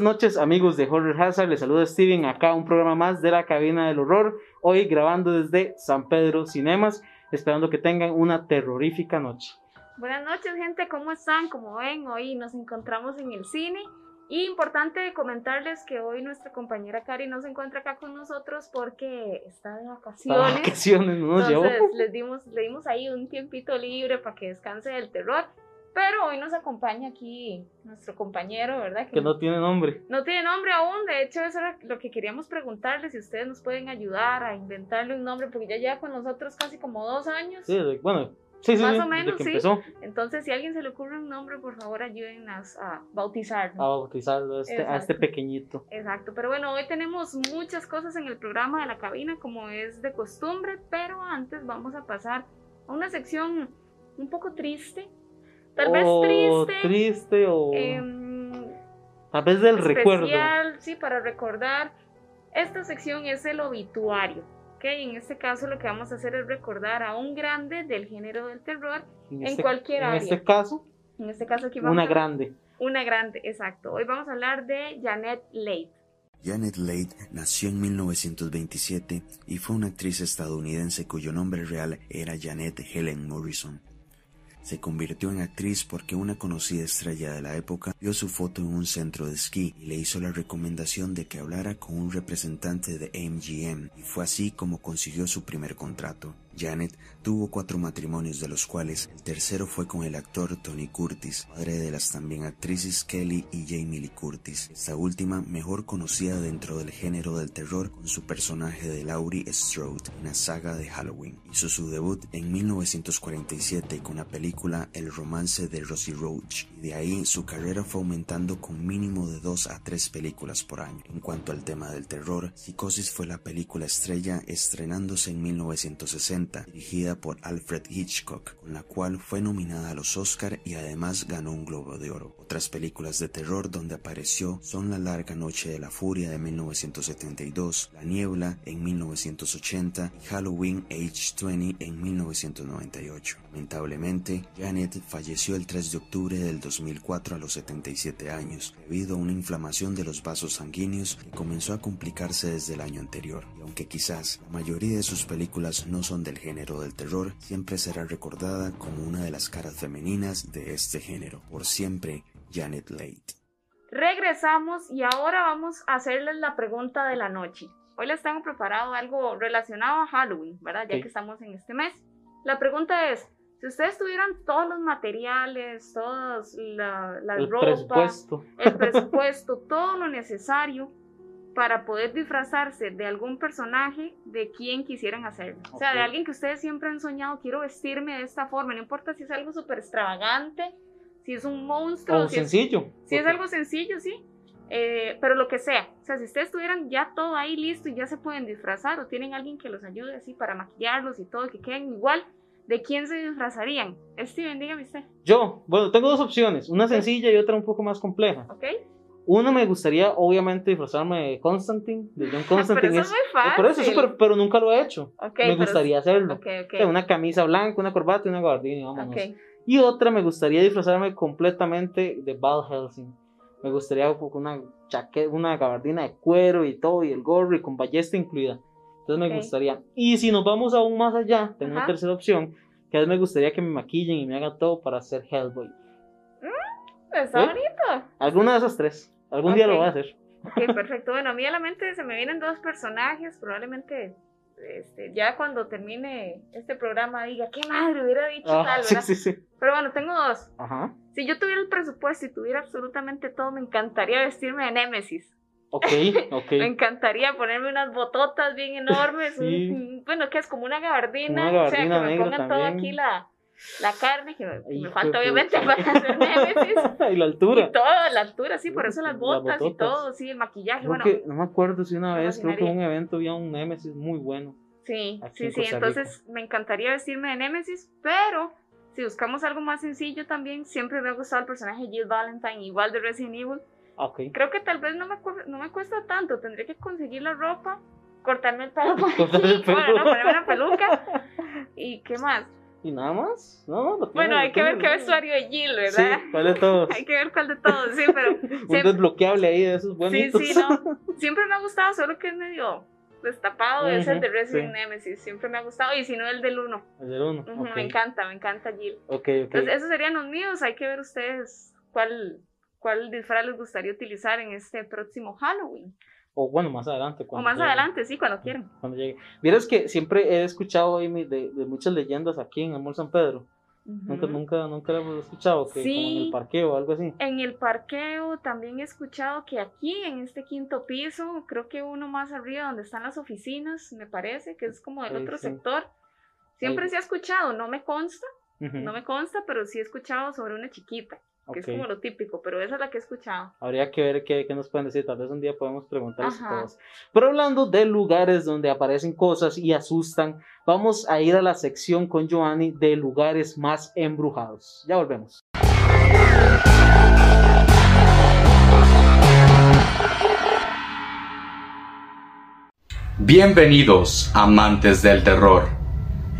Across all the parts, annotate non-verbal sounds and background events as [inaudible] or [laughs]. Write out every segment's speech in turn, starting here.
buenas noches amigos de Horror Hazard, les saluda Steven, acá un programa más de la cabina del horror, hoy grabando desde San Pedro Cinemas, esperando que tengan una terrorífica noche. Buenas noches gente, ¿cómo están? Como ven, hoy nos encontramos en el cine y importante comentarles que hoy nuestra compañera Cari no se encuentra acá con nosotros porque está de vacaciones. Las vacaciones no nos llevó. Entonces les dimos, le dimos ahí un tiempito libre para que descanse del terror. Pero hoy nos acompaña aquí nuestro compañero, ¿verdad? Que no tiene nombre. No tiene nombre aún, de hecho eso era lo que queríamos preguntarles, si ustedes nos pueden ayudar a inventarle un nombre, porque ya lleva con nosotros casi como dos años. Sí, bueno, sí, Más sí, o menos, que sí. empezó Entonces, si a alguien se le ocurre un nombre, por favor ayúdennos a bautizarlo. a bautizarlo a este, a este pequeñito. Exacto, pero bueno, hoy tenemos muchas cosas en el programa de la cabina como es de costumbre, pero antes vamos a pasar a una sección un poco triste, tal vez triste, triste o em, a veces del recuerdo. especial, sí, para recordar. Esta sección es el obituario, ¿ok? En este caso lo que vamos a hacer es recordar a un grande del género del terror, en este, cualquier en área. este caso, en este caso aquí vamos una a- grande. Una grande, exacto. Hoy vamos a hablar de Janet Leigh. Janet Leigh nació en 1927 y fue una actriz estadounidense cuyo nombre real era Janet Helen Morrison. Se convirtió en actriz porque una conocida estrella de la época vio su foto en un centro de esquí y le hizo la recomendación de que hablara con un representante de MGM y fue así como consiguió su primer contrato. Janet tuvo cuatro matrimonios de los cuales el tercero fue con el actor Tony Curtis, padre de las también actrices Kelly y Jamie Lee Curtis, esta última mejor conocida dentro del género del terror con su personaje de Laurie Strode en la saga de Halloween. Hizo su debut en 1947 con la película El romance de Rosie Roach y de ahí su carrera fue aumentando con mínimo de dos a tres películas por año. En cuanto al tema del terror, Psicosis fue la película estrella estrenándose en 1960, dirigida por Alfred Hitchcock, con la cual fue nominada a los Oscar y además ganó un Globo de Oro. Otras películas de terror donde apareció son La larga noche de la furia de 1972, La niebla en 1980 y Halloween Age 20 en 1998. Lamentablemente, Janet falleció el 3 de octubre del 2004 a los 77 años, debido a una inflamación de los vasos sanguíneos que comenzó a complicarse desde el año anterior. Y aunque quizás la mayoría de sus películas no son del género del terror, siempre será recordada como una de las caras femeninas de este género. Por siempre, Janet Leigh. Regresamos y ahora vamos a hacerles la pregunta de la noche. Hoy les tengo preparado algo relacionado a Halloween, ¿verdad? Ya Sí. que estamos en este mes. La pregunta es, si ustedes tuvieran todos los materiales, todas la, la El ropa, presupuesto. el [laughs] presupuesto, todo lo necesario para poder disfrazarse de algún personaje de quien quisieran hacerlo. O sea, de alguien que ustedes siempre han soñado, quiero vestirme de esta forma, no importa si es algo súper extravagante, si es un monstruo, O si es, sencillo. si es algo sencillo, sí. Eh, pero lo que sea, o sea, si ustedes tuvieran ya todo ahí listo y ya se pueden disfrazar o tienen alguien que los ayude así para maquillarlos y todo, que queden igual, ¿de quién se disfrazarían? Steven, dígame usted, Yo, bueno, tengo dos opciones, una sencilla y otra un poco más compleja. ¿ok? Una me gustaría, obviamente, disfrazarme de Constantine, de John [laughs] Pero Constantine. eso es muy fácil. por eso, sí, pero, pero nunca lo he hecho. Ok, me pero- gustaría hacerlo. Ok, ok. O sea, Una camisa blanca, una corbata y una gabardina, vámonos. Y otra, me gustaría disfrazarme completamente de Val Helsing. Me gustaría con una chaqueta, una gabardina de cuero y todo, y el gorro y con ballesta incluida. Entonces me gustaría. Y si nos vamos aún más allá, tengo una tercera opción, que a veces me gustaría que me maquillen y me hagan todo para ser Hellboy. Está ¿Eh? bonito. Alguna de esas tres. Algún día lo voy a hacer. Ok, perfecto. Bueno, a mí a la mente se me vienen dos personajes. Probablemente este, ya cuando termine este programa diga, qué madre hubiera dicho Ah, tal, ¿verdad? sí, sí. Pero bueno, tengo dos. Ajá. Si yo tuviera el presupuesto y tuviera absolutamente todo, me encantaría vestirme de Némesis. Ok, [laughs] ok. Me encantaría ponerme unas bototas bien enormes. [laughs] Un- bueno, que es como una gabardina. Una o sea, que gabardina me pongan todo aquí la, la carne, que me, que me Hijo falta obviamente para hacer Némesis. [laughs] y la altura. Y todo, la altura, sí, por eso las botas, y bototas. todo, sí, el maquillaje, Creo bueno. que, no me acuerdo si una vez, creo que en un evento había un Nemesis muy bueno. Sí, sí, sí, entonces me encantaría vestirme de Nemesis, pero si buscamos algo más sencillo también, siempre me ha gustado el personaje Jill Valentine, igual de Resident Evil. Ah, Ok. Creo que tal vez no me, no me cuesta tanto, tendría que conseguir la ropa, cortarme el pelo [laughs] por el aquí, bueno, pelo. no, ponerme una peluca, [laughs] y qué más. Y nada más. Lo tiene, Bueno, lo hay que ver qué vestuario de Jill, tiene. Sí, ¿verdad? ¿cuál de todos? [laughs] Hay que ver cuál de todos, sí, pero [laughs] Un siempre- desbloqueable ahí de esos sí, bonitos. sí, no. [laughs] Siempre me ha gustado, solo que es medio destapado, es el de Resident sí. Nemesis. Siempre me ha gustado, y si no, el del 1. El del uno. Ujú, ok. Me encanta, me encanta Jill. Ok, ok. Entonces, esos serían los míos. Hay que ver ustedes cuál, cuál disfraz les gustaría utilizar en este próximo Halloween. O bueno, más adelante. O cuando más llegue. adelante, sí, cuando quieran. Cuando llegue. Vieras que siempre he escuchado de, de muchas leyendas aquí en Amor San Pedro. Nunca, Ujú. nunca, nunca lo hemos escuchado. Que como en Sí. el parqueo o algo así. En el parqueo también he escuchado que aquí, en este quinto piso, creo que uno más arriba donde están las oficinas, me parece, que es como del Ahí otro sí. sector. Siempre se ha escuchado, no me consta, Ujú, no me consta, pero sí he escuchado sobre una chiquita, que es como lo típico, pero esa es la que he escuchado. Habría que ver qué, qué nos pueden decir. Tal vez un día podemos preguntarles a todos. Pero hablando de lugares donde aparecen cosas y asustan, vamos a ir a la sección con Giovanni de lugares más embrujados. Ya volvemos. Bienvenidos, amantes del terror.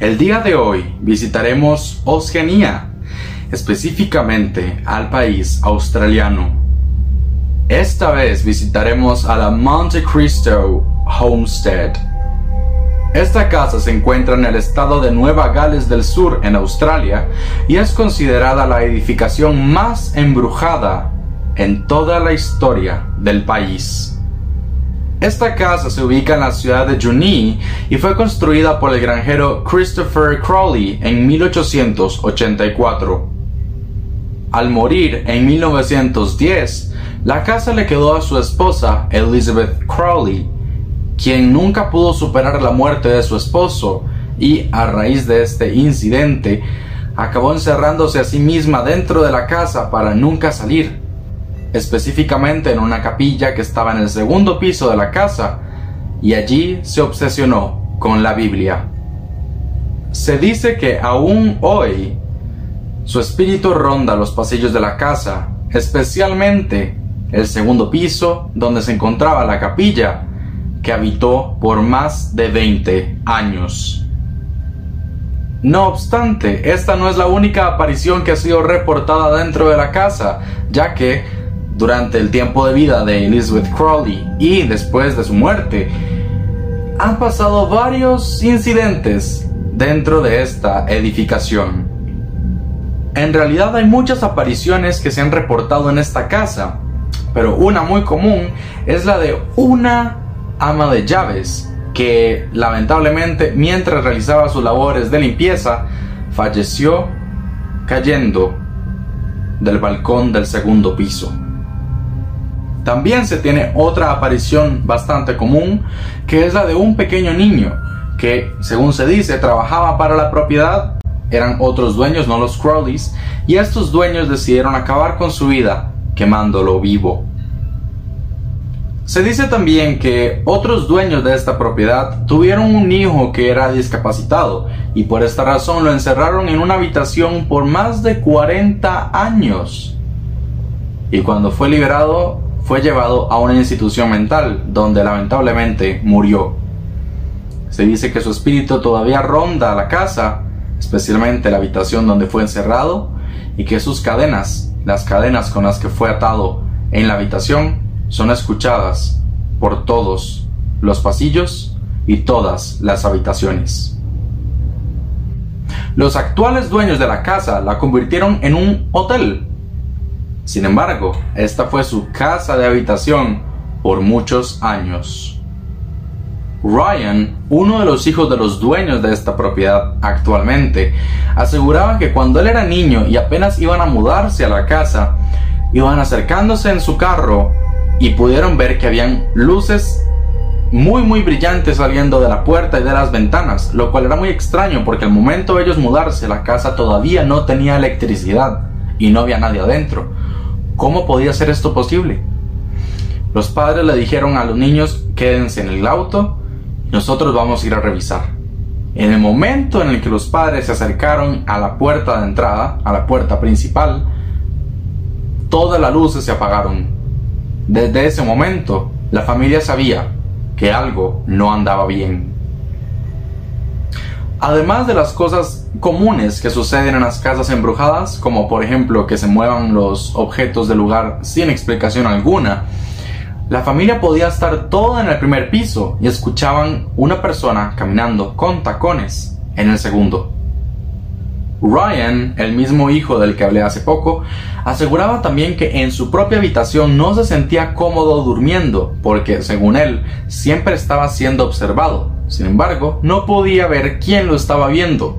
El día de hoy visitaremos Oceanía, específicamente al país australiano. Esta vez visitaremos a la Monte Cristo Homestead. Esta casa se encuentra en el estado de Nueva Gales del Sur, en Australia, y es considerada la edificación más embrujada en toda la historia del país. Esta casa se ubica en la ciudad de Junee y fue construida por el granjero Christopher Crowley en 1884. Al morir en 1910, la casa le quedó a su esposa Elizabeth Crowley, quien nunca pudo superar la muerte de su esposo y a raíz de este incidente acabó encerrándose a sí misma dentro de la casa para nunca salir específicamente en una capilla que estaba en el segundo piso de la casa, y allí se obsesionó con la Biblia. Se dice que aún hoy su espíritu ronda los pasillos de la casa, especialmente el segundo piso donde se encontraba la capilla, que habitó por más de 20 años. No obstante, esta no es la única aparición que ha sido reportada dentro de la casa, ya que durante el tiempo de vida de Elizabeth Crowley y después de su muerte, han pasado varios incidentes dentro de esta edificación. En realidad hay muchas apariciones que se han reportado en esta casa, pero una muy común es la de una ama de llaves que lamentablemente mientras realizaba sus labores de limpieza falleció cayendo del balcón del segundo piso. También se tiene otra aparición bastante común, que es la de un pequeño niño, que según se dice trabajaba para la propiedad, eran otros dueños, no los Crowleys, y estos dueños decidieron acabar con su vida quemándolo vivo. Se dice también que otros dueños de esta propiedad tuvieron un hijo que era discapacitado y por esta razón lo encerraron en una habitación por más de 40 años. Y cuando fue liberado fue llevado a una institución mental donde lamentablemente murió. Se dice que su espíritu todavía ronda la casa, especialmente la habitación donde fue encerrado, y que sus cadenas, las cadenas con las que fue atado en la habitación, son escuchadas por todos los pasillos y todas las habitaciones. Los actuales dueños de la casa la convirtieron en un hotel. Sin embargo, esta fue su casa de habitación por muchos años. Ryan, uno de los hijos de los dueños de esta propiedad actualmente, aseguraba que cuando él era niño y apenas iban a mudarse a la casa, iban acercándose en su carro y pudieron ver que habían luces muy muy brillantes saliendo de la puerta y de las ventanas, lo cual era muy extraño porque al momento de ellos mudarse la casa todavía no tenía electricidad y no había nadie adentro. ¿Cómo podía ser esto posible? Los padres le dijeron a los niños quédense en el auto nosotros vamos a ir a revisar. En el momento en el que los padres se acercaron a la puerta de entrada, a la puerta principal, todas las luces se apagaron. Desde ese momento, la familia sabía que algo no andaba bien. Además de las cosas comunes que suceden en las casas embrujadas, como por ejemplo que se muevan los objetos del lugar sin explicación alguna, la familia podía estar toda en el primer piso y escuchaban una persona caminando con tacones en el segundo. Ryan, el mismo hijo del que hablé hace poco, aseguraba también que en su propia habitación no se sentía cómodo durmiendo, porque, según él, siempre estaba siendo observado. Sin embargo, no podía ver quién lo estaba viendo.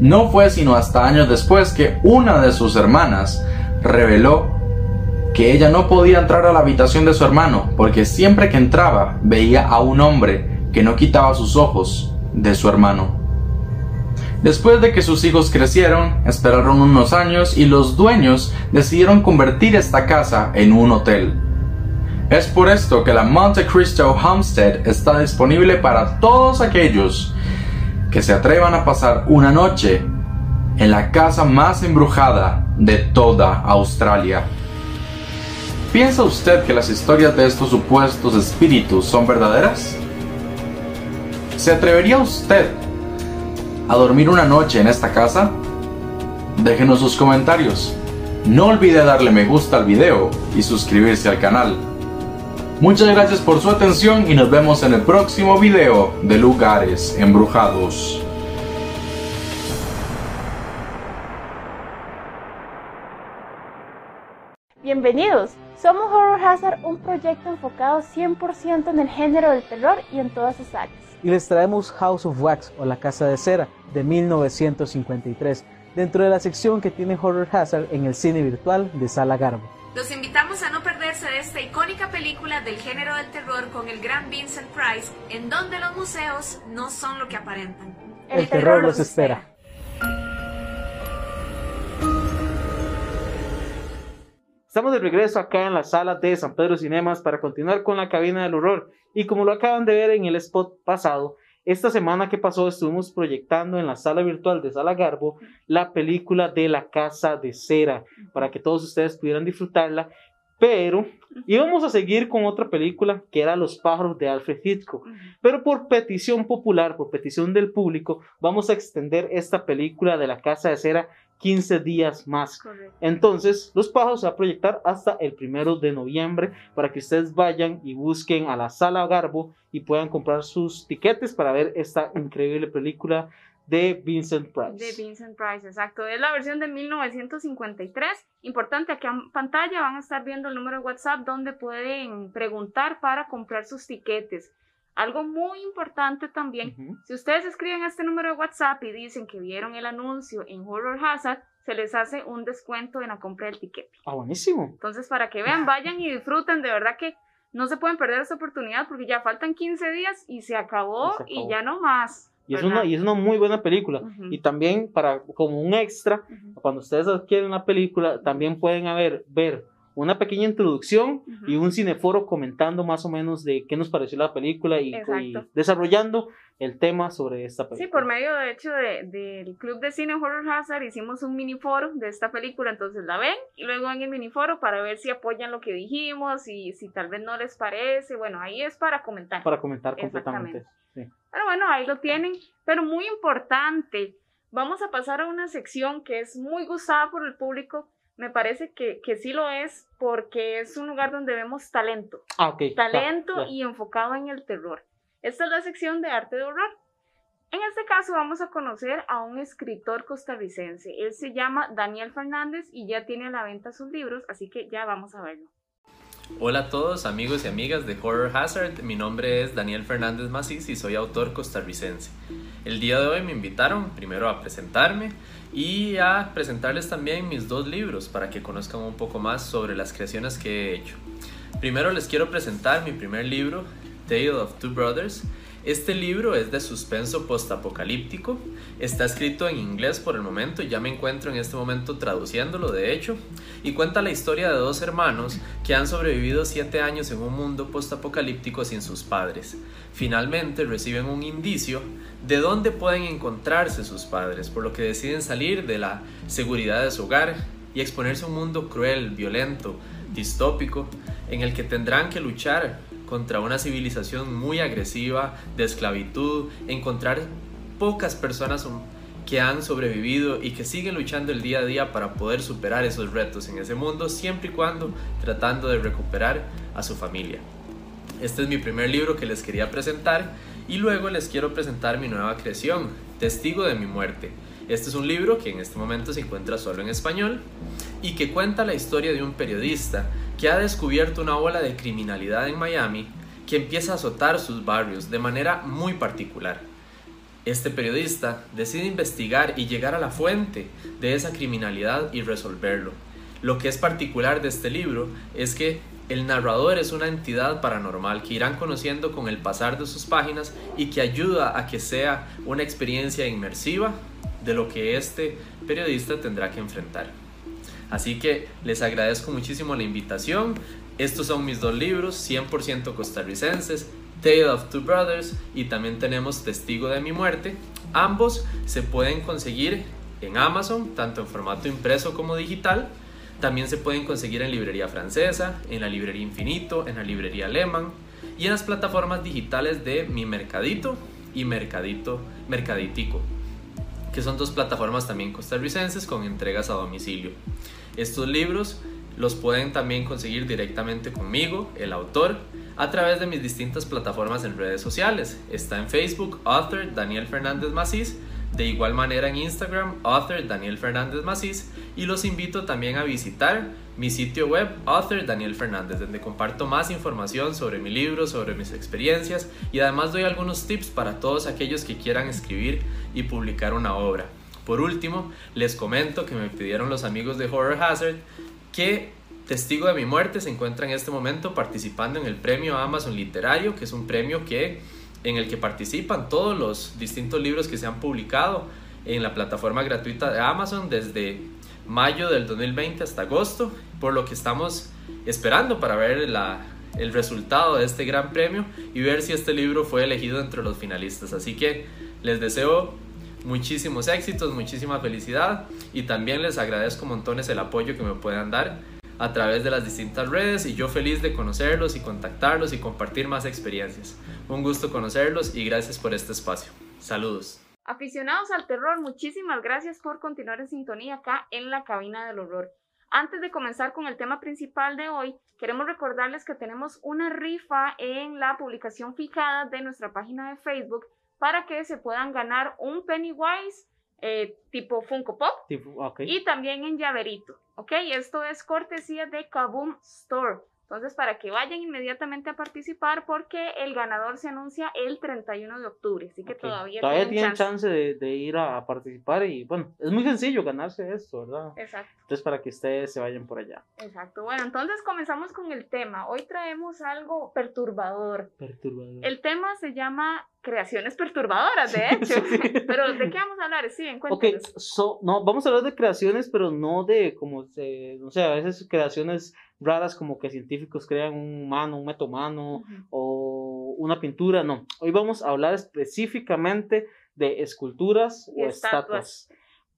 No fue sino hasta años después que una de sus hermanas reveló que ella no podía entrar a la habitación de su hermano, porque siempre que entraba veía a un hombre que no quitaba sus ojos de su hermano. Después de que sus hijos crecieron, esperaron unos años y los dueños decidieron convertir esta casa en un hotel. Es por esto que la Monte Cristo Homestead está disponible para todos aquellos que se atrevan a pasar una noche en la casa más embrujada de toda Australia. ¿Piensa usted que las historias de estos supuestos espíritus son verdaderas? ¿Se atrevería usted a dormir una noche en esta casa? Déjenos sus comentarios. No olvide darle me gusta al video y suscribirse al canal. Muchas gracias por su atención y nos vemos en el próximo video de lugares embrujados. Bienvenidos, somos Horror Hazard, un proyecto enfocado 100% en el género del terror y en todas sus áreas y les traemos House of Wax o La Casa de Cera de 1953 dentro de la sección que tiene Horror Hazard en el cine virtual de Sala Garbo. Los invitamos a no perderse de esta icónica película del género del terror con el gran Vincent Price, en donde los museos no son lo que aparentan. El, terror, los espera. Estamos de regreso acá en la sala de San Pedro Cinemas para continuar con la cabina del horror. Y como lo acaban de ver en el spot pasado, esta semana que pasó estuvimos proyectando en la sala virtual de Sala Garbo la película de la Casa de Cera para que todos ustedes pudieran disfrutarla. Pero íbamos a seguir con otra película que era Los pájaros de Alfred Hitchcock. Pero por petición popular, por petición del público, vamos a extender esta película de la Casa de Cera 15 días más. Entonces, Los Pájaros se va a proyectar hasta el primero de noviembre para que ustedes vayan y busquen a la sala Garbo y puedan comprar sus tiquetes para ver esta increíble película de Vincent Price. De Vincent Price, exacto. Es la versión de 1953. Importante, aquí en pantalla van a estar viendo el número de WhatsApp donde pueden preguntar para comprar sus tiquetes. Algo muy importante también, si ustedes escriben este número de WhatsApp y dicen que vieron el anuncio en Horror Hazard, se les hace un descuento en la compra del ticket. Ah, buenísimo. Entonces, para que vean, vayan y disfruten, de verdad que no se pueden perder esta oportunidad porque ya faltan 15 días y se acabó y, ya no más. Y es, una, y es una muy buena película. Y también para como un extra, cuando ustedes adquieren una película, también pueden haber, ver una pequeña introducción y un cineforo comentando más o menos de qué nos pareció la película y, desarrollando el tema sobre esta película. Sí, por medio de hecho del Club de Cine Horror Hazard hicimos un mini foro de esta película, entonces la ven y luego en el mini foro para ver si apoyan lo que dijimos y si tal vez no les parece, bueno, ahí es para comentar. Para comentar completamente. Sí. Pero bueno, ahí lo tienen, pero muy importante, vamos a pasar a una sección que es muy gustada por el público me parece que, que, sí lo es porque es un lugar donde vemos talento. Ah. Talento y enfocado en el terror. Esta es la sección de arte de horror. En este caso vamos a conocer a un escritor costarricense. Él se llama Daniel Fernández y ya tiene a la venta sus libros, así que ya vamos a verlo. Hola a todos amigos y amigas de Horror Hazard, mi nombre es Daniel Fernández Macís y soy autor costarricense. El día de hoy me invitaron primero a presentarme, y a presentarles también mis dos libros para que conozcan un poco más sobre las creaciones que he hecho. Primero les quiero presentar mi primer libro, Tale of Two Brothers, este libro es de suspenso postapocalíptico, está escrito en inglés por el momento, ya me encuentro en este momento traduciéndolo de hecho, y cuenta la historia de dos hermanos que han sobrevivido siete años en un mundo postapocalíptico sin sus padres. Finalmente reciben un indicio de dónde pueden encontrarse sus padres, por lo que deciden salir de la seguridad de su hogar y exponerse a un mundo cruel, violento, distópico, en el que tendrán que luchar contra una civilización muy agresiva de esclavitud, encontrar pocas personas que han sobrevivido y que siguen luchando el día a día para poder superar esos retos en ese mundo, siempre y cuando tratando de recuperar a su familia. Este es mi primer libro que les quería presentar y luego les quiero presentar mi nueva creación, Testigo de mi muerte. Este es un libro que en este momento se encuentra solo en español y que cuenta la historia de un periodista que ha descubierto una ola de criminalidad en Miami que empieza a azotar sus barrios de manera muy particular. Este periodista decide investigar y llegar a la fuente de esa criminalidad y resolverlo. Lo que es particular de este libro es que el narrador es una entidad paranormal que irán conociendo con el pasar de sus páginas y que ayuda a que sea una experiencia inmersiva de lo que este periodista tendrá que enfrentar. Así que les agradezco muchísimo la invitación. Estos son mis dos libros, 100% costarricenses, Tale of Two Brothers y también tenemos Testigo de mi muerte. Ambos se pueden conseguir en Amazon, tanto en formato impreso como digital. También se pueden conseguir en librería francesa, en la librería Infinito, en la librería Lehman y en las plataformas digitales de Mi Mercadito y Mercadito Mercaditico, que son dos plataformas también costarricenses con entregas a domicilio. Estos libros los pueden también conseguir directamente conmigo, el autor, a través de mis distintas plataformas en redes sociales. Está en Facebook, author Daniel Fernández Macís, de igual manera en Instagram, author Daniel Fernández Macís, y los invito también a visitar mi sitio web, author Daniel Fernández, donde comparto más información sobre mi libro, sobre mis experiencias y además doy algunos tips para todos aquellos que quieran escribir y publicar una obra. Por último, les comento que me pidieron los amigos de Horror Hazard que Testigo de mi muerte se encuentra en este momento participando en el premio Amazon Literario, que es un premio que en el que participan todos los distintos libros que se han publicado en la plataforma gratuita de Amazon desde mayo del 2020 hasta agosto, por lo que estamos esperando para ver el resultado de este gran premio y ver si este libro fue elegido entre los finalistas. Así que les deseo muchísimos éxitos, muchísima felicidad y también les agradezco montones el apoyo que me puedan dar a través de las distintas redes y yo feliz de conocerlos y contactarlos y compartir más experiencias. Un gusto conocerlos y gracias por este espacio. Saludos. Aficionados al terror, muchísimas gracias por continuar en sintonía acá en la cabina del horror. Antes de comenzar con el tema principal de hoy, queremos recordarles que tenemos una rifa en la publicación fijada de nuestra página de Facebook para que se puedan ganar un Pennywise eh, tipo Funko Pop y también en llaverito. Ok, esto es cortesía de Kaboom Store. Entonces, para que vayan inmediatamente a participar, porque el ganador se anuncia el 31 de octubre, así que todavía, todavía tienen chance, de, ir a, participar y bueno, es muy sencillo ganarse esto, ¿verdad? Exacto. Entonces, para que ustedes se vayan por allá. Exacto. Bueno, entonces comenzamos con el tema. Hoy traemos algo perturbador. Perturbador. El tema se llama creaciones perturbadoras, de hecho. [laughs] pero, ¿de qué vamos a hablar? Sí, Ok, no, vamos a hablar de creaciones, pero no de como, se, no sé, a veces creaciones raras como que científicos crean un humano, un metomano o una pintura, no. Hoy vamos a hablar específicamente de esculturas o estatuas.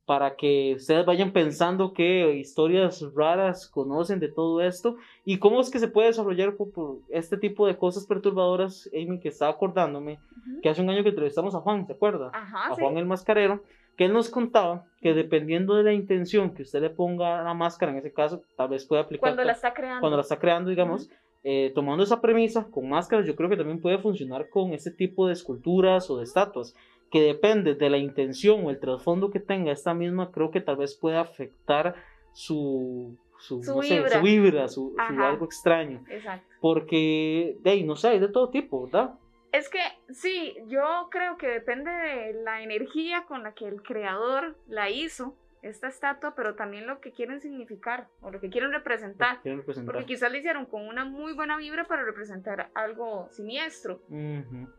Para que ustedes vayan pensando qué historias raras conocen de todo esto y cómo es que se puede desarrollar por, este tipo de cosas perturbadoras, Amy, que está acordándome, que hace un año que entrevistamos a Juan, ¿se acuerda? a Juan el Mascarero, que él nos contaba que dependiendo de la intención que usted le ponga a la máscara, en ese caso, tal vez puede aplicar. Cuando la está creando. Cuando la está creando, digamos, eh, tomando esa premisa, con máscaras, yo creo que también puede funcionar con este tipo de esculturas o de estatuas, que depende de la intención o el trasfondo que tenga esta misma, creo que tal vez puede afectar su. Su, su, vibra. su, algo extraño. Exacto. Porque, de ahí, no sé, hay de todo tipo, ¿verdad? Es que sí, yo creo que depende de la energía con la que el creador la hizo, esta estatua, pero también lo que quieren significar o lo que quieren representar. Porque quizás le hicieron con una muy buena vibra para representar algo siniestro.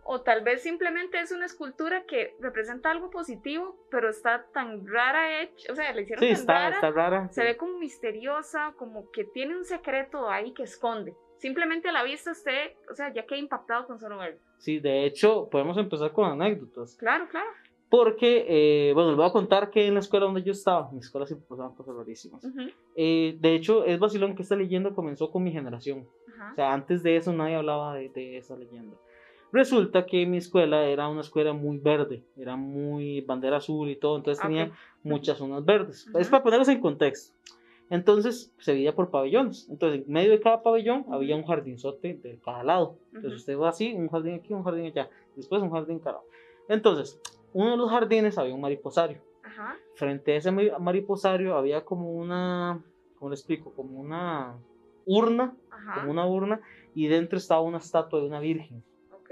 O tal vez simplemente es una escultura que representa algo positivo, pero está tan rara hecha, o sea, le hicieron tan rara, está rara. Se ve como misteriosa, como que tiene un secreto ahí que esconde. Simplemente a la vista usted, o sea, ya queda impactado con solo verlo. Sí, de hecho, podemos empezar con anécdotas. Claro, claro. Porque, eh, bueno, les voy a contar que en la escuela donde yo estaba, en mi escuela siempre pasaban cosas rarísimas. Eh, de hecho, es vacilón que esta leyenda comenzó con mi generación. O sea, antes de eso nadie hablaba de, esa leyenda. Resulta que mi escuela era una escuela muy verde, era muy bandera azul y todo, entonces tenía Ok. muchas zonas verdes. Es Ujú. para ponerlos en contexto. Entonces se veía por pabellones. Entonces en medio de cada pabellón había un jardinzote de cada lado. Entonces usted va así, un jardín aquí, un jardín allá, después un jardín cada lado. Entonces, uno de los jardines había un mariposario. Ajá. Frente a ese mari- mariposario había como una, ¿cómo le explico? Como una urna, Ajá. como una urna, y dentro estaba una estatua de una virgen. Ok.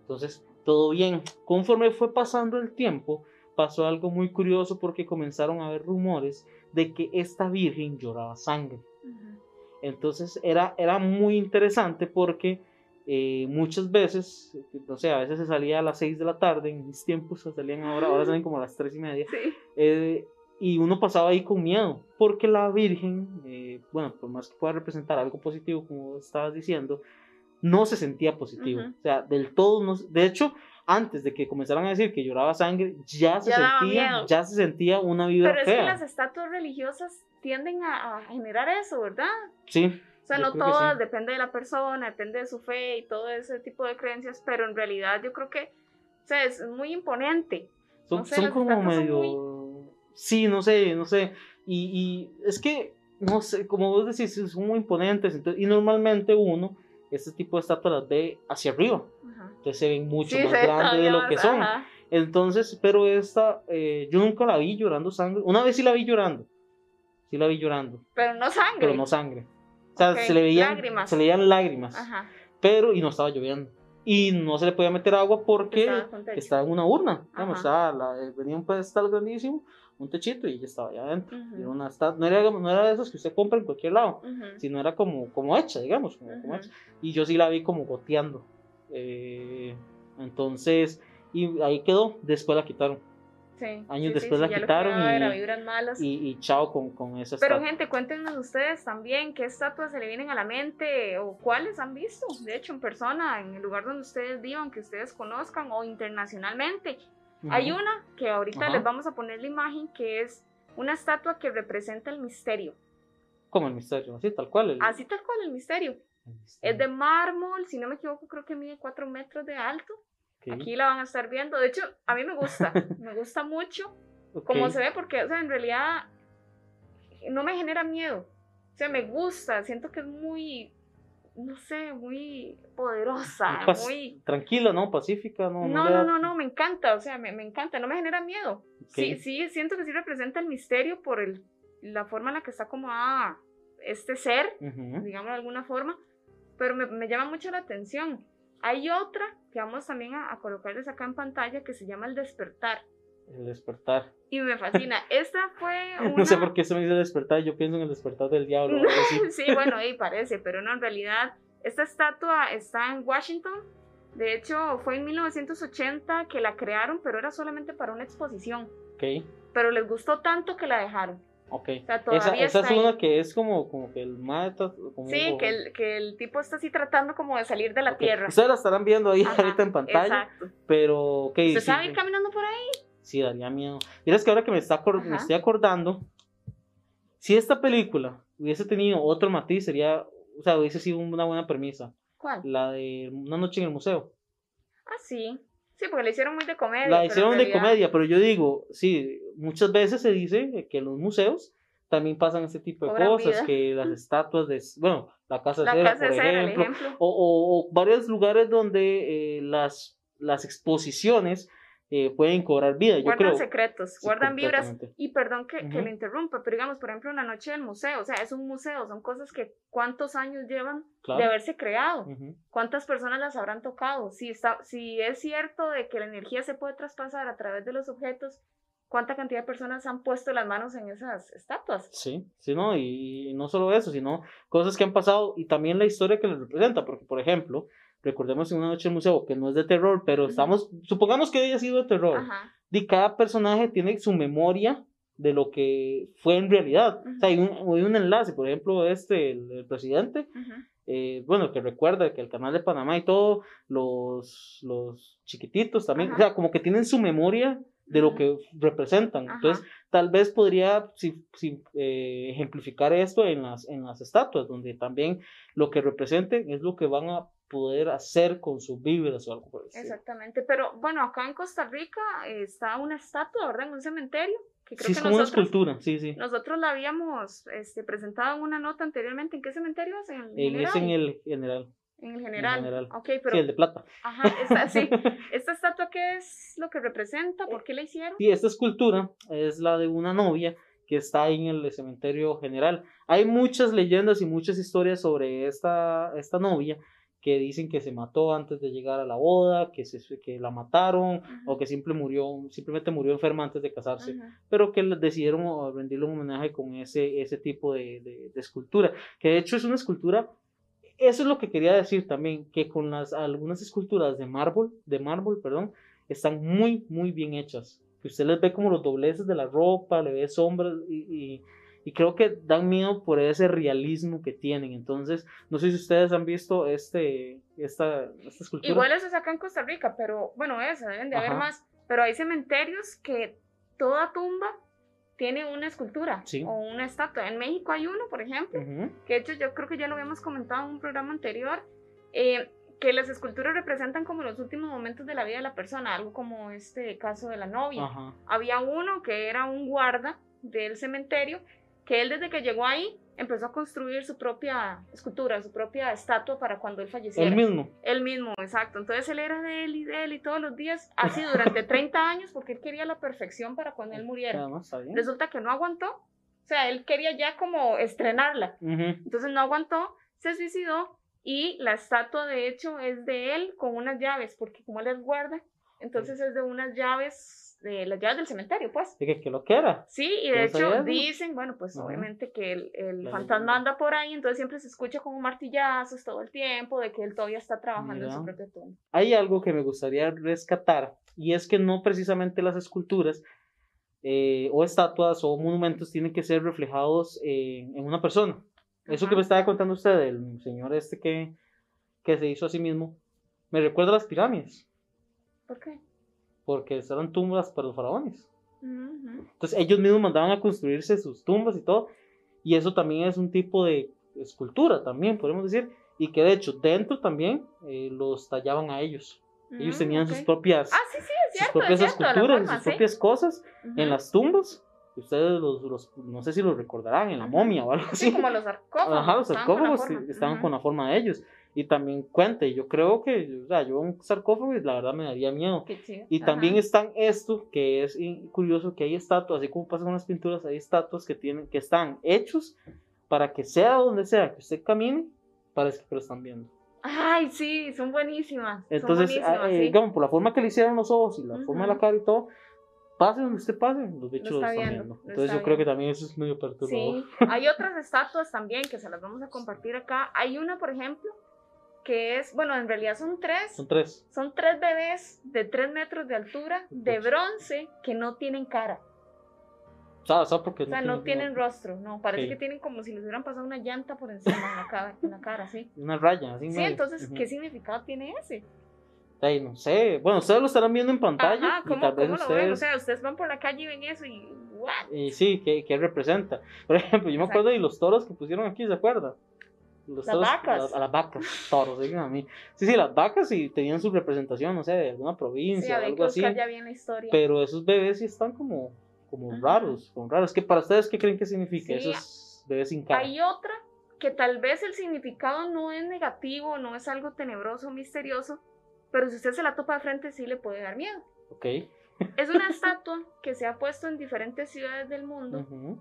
Entonces, todo bien. Conforme fue pasando el tiempo, pasó algo muy curioso porque comenzaron a haber rumores de que esta virgen lloraba sangre. Entonces, era, era muy interesante porque eh, muchas veces, no sé, a veces se salía a las 6 de la tarde, en mis tiempos se salían ahora, ahora salen como a las 3 y media, Sí. eh, y uno pasaba ahí con miedo, porque la Virgen, eh, bueno, por más que pueda representar algo positivo, como estabas diciendo, no se sentía positivo. Ujú. O sea, del todo, no, de hecho, antes de que comenzaran a decir que lloraba sangre, ya se Ya sentía, ya se sentía una vibra Pero es que fea. las estatuas religiosas tienden a, a generar eso, ¿verdad? Sí, sea, Yo no todas, sí. depende de la persona, depende de su fe y todo ese tipo de creencias, pero en realidad yo creo que, o sea, es muy imponente. son, no sé, son las como son medio... Sí, no sé, no sé. Y, y es que, no sé, como vos decís, son muy imponentes. entonces- y normalmente uno, este tipo de estatuas las ve hacia arriba. Ajá. Entonces se ven mucho Sí, más grandes de lo que son. ajá. Entonces, pero esta, eh, yo nunca la vi llorando sangre. Una vez sí la vi llorando. Sí la vi llorando, Pero no sangre. pero no sangre. Sea, Ok, se le veían lágrimas. se le veían lágrimas. Ajá. Pero, y no estaba lloviendo. Y no se le podía meter agua porque Estaba estaba en una urna. Digamos, estaba la- eh, venía un pedestal grandísimo, un techito y ella estaba allá adentro. Ujú. Y era una no, era, no era de esas que usted compra en cualquier lado, Ujú. sino era como, como hecha, digamos. Como, como Ujú. hecha. Y yo sí la vi como goteando. Eh, entonces, y ahí quedó. Después la quitaron. Sí, Años sí, después sí, la quitaron y- vibras malas. Y, y chao con, con esa Pero estatua. gente, cuéntenos ustedes también qué estatuas se le vienen a la mente o cuáles han visto, de hecho, en persona, en el lugar donde ustedes vivan, que ustedes conozcan o internacionalmente. Ujú. Hay una que ahorita Ajá. les vamos a poner la imagen que es una estatua que representa el misterio. Como el misterio, así tal cual. el- Así tal cual el misterio. el misterio. Es de mármol, si no me equivoco, creo que mide 4 metros de alto. Aquí la van a estar viendo. De hecho, a mí me gusta, [laughs] me gusta mucho ok. como se ve, porque, o sea, en realidad no me genera miedo. O sea, me gusta, siento que es muy, no sé, muy poderosa, pas- muy... Tranquila, ¿no? Pacífica, ¿no? No, no, da- no, no, me encanta, o sea, me, me encanta, no me genera miedo. Sí, Ok. sí, siento que sí representa el misterio por el, la forma en la que está acomodada este ser, digamos de alguna forma, pero me, me llama mucho la atención. Hay otra que vamos también a, a colocarles acá en pantalla que se llama El Despertar. El despertar. Y me fascina. [laughs] Esta fue una... [laughs] No sé por qué se me dice despertar, yo pienso en el despertar del diablo. [laughs] sí, bueno, ahí parece, pero no, en realidad esta estatua está en Washington. De hecho, fue en 1980 que la crearon, pero era solamente para una exposición. Ok, Pero les gustó tanto que la dejaron. Ok. O sea, Esa, todavía esa está es ahí. una que es como, como que el mata. Como, Sí, que el, que el tipo está así tratando como de salir de la tierra. Ustedes la estarán viendo ahí [laughs] Ajá, ahorita en pantalla, Exacto. pero ok. ¿Usted sí, sabe ir caminando por ahí? sí, daría miedo. Mira, es que ahora que me, está me estoy acordando, si esta película hubiese tenido otro matiz, sería, o sea, hubiese sido una buena premisa. ¿Cuál? La de Una noche en el museo. Ah, sí. Sí, porque la hicieron muy de comedia. La hicieron de realidad- comedia, pero yo digo, sí, muchas veces se dice que en los museos también pasan este tipo de Cobran cosas, vida. que las estatuas de, bueno, la casa de cera, de por cera, ejemplo, ejemplo. o, o- o varios lugares donde eh, las, las exposiciones eh, pueden cobrar vida, yo guardan creo. secretos, Sí, guardan vibras. Y perdón que, que Ujú. lo interrumpa, pero digamos, por ejemplo, la noche del museo, o sea, es un museo, son cosas que cuántos años llevan Claro. de haberse creado, Ujú. cuántas personas las habrán tocado. Si, está, si es cierto de que la energía se puede traspasar a través de los objetos, ¿cuánta cantidad de personas han puesto las manos en esas estatuas? Sí, sí, no, y, y no solo eso, sino cosas que han pasado y también la historia que les representa, porque por ejemplo, recordemos en una noche del museo que no es de terror, pero estamos, supongamos que haya sido de terror, Ajá. y cada personaje tiene su memoria de lo que fue en realidad. O sea, hay un, hay un enlace, por ejemplo, este, el, el presidente, eh, bueno, que recuerda que el canal de Panamá y todo, los, los chiquititos también, o sea, como que tienen su memoria de lo que representan. Entonces, tal vez podría si, si, eh, ejemplificar esto en las, en las estatuas, donde también lo que representen es lo que van a poder hacer con sus víveres o algo por el estilo. Exactamente, pero bueno, acá en Costa Rica eh, está una estatua, ¿verdad? En un cementerio. Que creo Sí, que es como una nosotros, escultura, sí, sí. nosotros la habíamos este, presentado en una nota anteriormente. ¿En qué cementerio es? En el En, general. es en el general, En el general. general. Ok, pero. sí, el de plata. Ajá, esta, sí. [laughs] ¿Esta estatua qué es lo que representa? ¿Por qué la hicieron? Sí, esta escultura es la de una novia que está ahí en el cementerio general. Hay muchas leyendas y muchas historias sobre esta, esta novia que dicen que se mató antes de llegar a la boda, que, se, que la mataron o que simple murió, simplemente murió enferma antes de casarse, pero que decidieron rendirle un homenaje con ese, ese tipo de, de- de escultura, que de hecho es una escultura, eso es lo que quería decir también, que con las algunas esculturas de mármol, de mármol, perdón, están muy, muy bien hechas, que usted les ve como los dobleces de la ropa, le ve sombras y, y- y creo que dan miedo por ese realismo que tienen, entonces, no sé si ustedes han visto este, esta, esta escultura. Igual eso es acá en Costa Rica, pero bueno, esa deben de haber Ajá. más. Pero hay cementerios que toda tumba tiene una escultura Sí. o una estatua. En México hay uno, por ejemplo, Ujú, que de hecho yo creo que ya lo habíamos comentado en un programa anterior, eh, que las esculturas representan como los últimos momentos de la vida de la persona, algo como este caso de la novia. Había uno que era un guarda del cementerio, que él desde que llegó ahí empezó a construir su propia escultura, su propia estatua para cuando él falleciera. El mismo. Él mismo, exacto. Entonces él era de él y de él y todos los días, así durante [laughs] 30 años, porque él quería la perfección para cuando él muriera. Nada más, está bien. Resulta que no aguantó. O sea, él quería ya como estrenarla. Ujú. Entonces no aguantó, se suicidó y la estatua de hecho es de él con unas llaves, porque como él es guarda, entonces es de unas llaves, de las llaves del cementerio, pues. ¿De qué, qué lo que era? Sí, y ¿Yo de hecho dicen, bueno, pues obviamente que el, el fantasma anda por ahí, entonces siempre se escucha como martillazos todo el tiempo de que él todavía está trabajando en su Mira. propia tumba. hay algo que me gustaría rescatar y es que no precisamente las esculturas eh, o estatuas o monumentos tienen que ser reflejados en, en una persona. Eso que me estaba contando usted, el señor este que, que se hizo a sí mismo, me recuerda a las pirámides, ¿Por qué? Porque eran tumbas para los faraones. Ujú. Entonces ellos mismos mandaban a construirse sus tumbas y todo, y eso también es un tipo de escultura también, podemos decir, y que de hecho dentro también eh, los tallaban a ellos. Ellos Mm, tenían ok. sus propias... Ah, sí, sí, es sus cierto, propias cierto, esculturas, forma, sus sí. propias cosas Ujú. en las tumbas. Ustedes los, los- no sé si los recordarán, en la momia o algo así. Sí, como los sarcófagos. Ajá, los estaban con la sarcófagos estaban Ujú. con la forma de ellos. Y también cuenta, y yo creo que, o sea, yo un sarcófago y la verdad me daría miedo. Y Ajá. también están esto, que es curioso, que hay estatuas, así como pasa con las pinturas, hay estatuas que tienen, que están hechos para que sea donde sea que usted camine, parece que lo están viendo. Ay, sí, son buenísimas. Entonces, son ah, buenísimas, eh, sí. digamos, por la forma que le hicieron los ojos y la forma de la cara y todo, pase donde usted pase, los bichos lo, está están viendo, lo Entonces, está yo creo que también eso es medio perturbador. Sí, hay otras estatuas también que se las vamos a compartir acá. Hay una, por ejemplo, que es, bueno, en realidad son tres. Son tres. Son tres bebés de tres metros de altura, de bronce, que no tienen cara. ¿Sabes? O sea, no tienen rostro, no. Parece que tienen como si les hubieran pasado una llanta por encima en la cara, en la cara sí. Una raya, así. Sí, medio. entonces. ¿qué significado tiene ese? Ay, no sé. Bueno, ustedes lo estarán viendo en pantalla. Ajá, y ¿cómo, tal vez cómo lo ven? O ustedes. sea, ustedes van por la calle y ven eso y. ¿what? Y sí, ¿qué, qué representa? [laughs] Por ejemplo, yo me acuerdo de los toros que pusieron aquí, ¿se acuerda? Los Las toros- vacas. las- a las vacas, toros, [laughs] digan a mí. Sí, sí, las vacas y tenían su representación, no sé, de alguna Sí, provincia o había que algo así. buscar ya bien la historia. Pero esos bebés sí están como, como Ajá. raros, como raros. ¿Qué para ustedes qué creen que significa Sí, esos bebés sin cara? Hay otra que tal vez el significado no es negativo, no es algo tenebroso, misterioso, pero si usted se la topa de frente sí le puede dar miedo. Ok. Es una estatua que se ha puesto en diferentes ciudades del mundo [laughs] Ujú.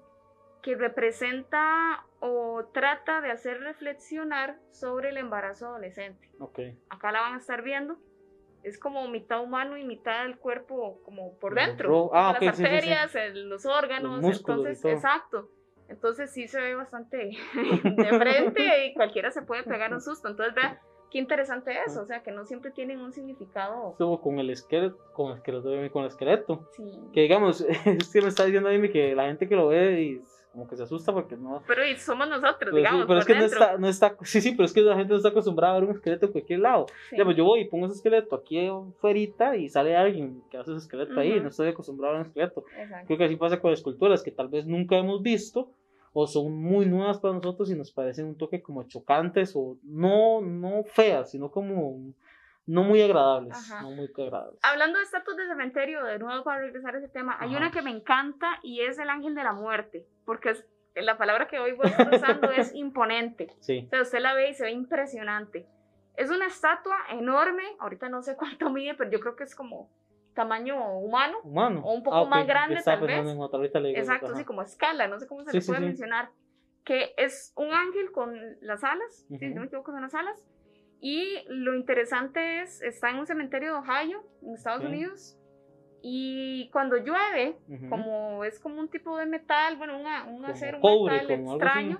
Que representa o trata de hacer reflexionar sobre el embarazo adolescente. Ok. Acá la van a estar viendo. Es como mitad humano y mitad del cuerpo como por dentro. ro- ah, las ok, sí, sí, arterias, los órganos. Los músculos entonces, exacto. Entonces sí se ve bastante [laughs] de frente y cualquiera se puede pegar un susto. Entonces vea qué interesante eso. O sea, que no siempre tienen un significado. Estuvo con el esqueleto, con el esqueleto, con el esqueleto. Sí. Que digamos, [laughs] es que me está diciendo a mí que la gente que lo ve y como que se asusta porque no. Pero y somos nosotros, Pero, digamos, pero es que no está, no está, sí, sí, pero es que la gente no está acostumbrada a ver un esqueleto en cualquier lado. Sí. Digamos, yo voy y pongo ese esqueleto aquí afuera y sale alguien que hace ese esqueleto ahí, Ujú. no estoy acostumbrado a un esqueleto. Exacto. Creo que así pasa con esculturas que tal vez nunca hemos visto o son muy nuevas para nosotros y nos parecen un toque como chocantes o no, no feas, sino como no muy agradables, Ajá. no muy agradables. Hablando de estatuas de cementerio, de nuevo para regresar a ese tema, hay una que me encanta y es el ángel de la muerte, porque es, la palabra que hoy voy a estar usando es [laughs] imponente. Sí, O sea, usted la ve y se ve impresionante. Es una estatua enorme, ahorita no sé cuánto mide, pero yo creo que es como tamaño humano. humano. O un poco Ah, ok, más grande, tal vez. en otra, ahorita le digo, Exacto, así como escala, no sé cómo se Sí, le sí, puede sí. mencionar. Que es un ángel con las alas, si Ujú. no me equivoco, son las alas. Y lo interesante es, está en un cementerio de Ohio, en Estados Ok. Unidos. Y cuando llueve, Ujú. como es como un tipo de metal, bueno, una- un acero, un metal extraño.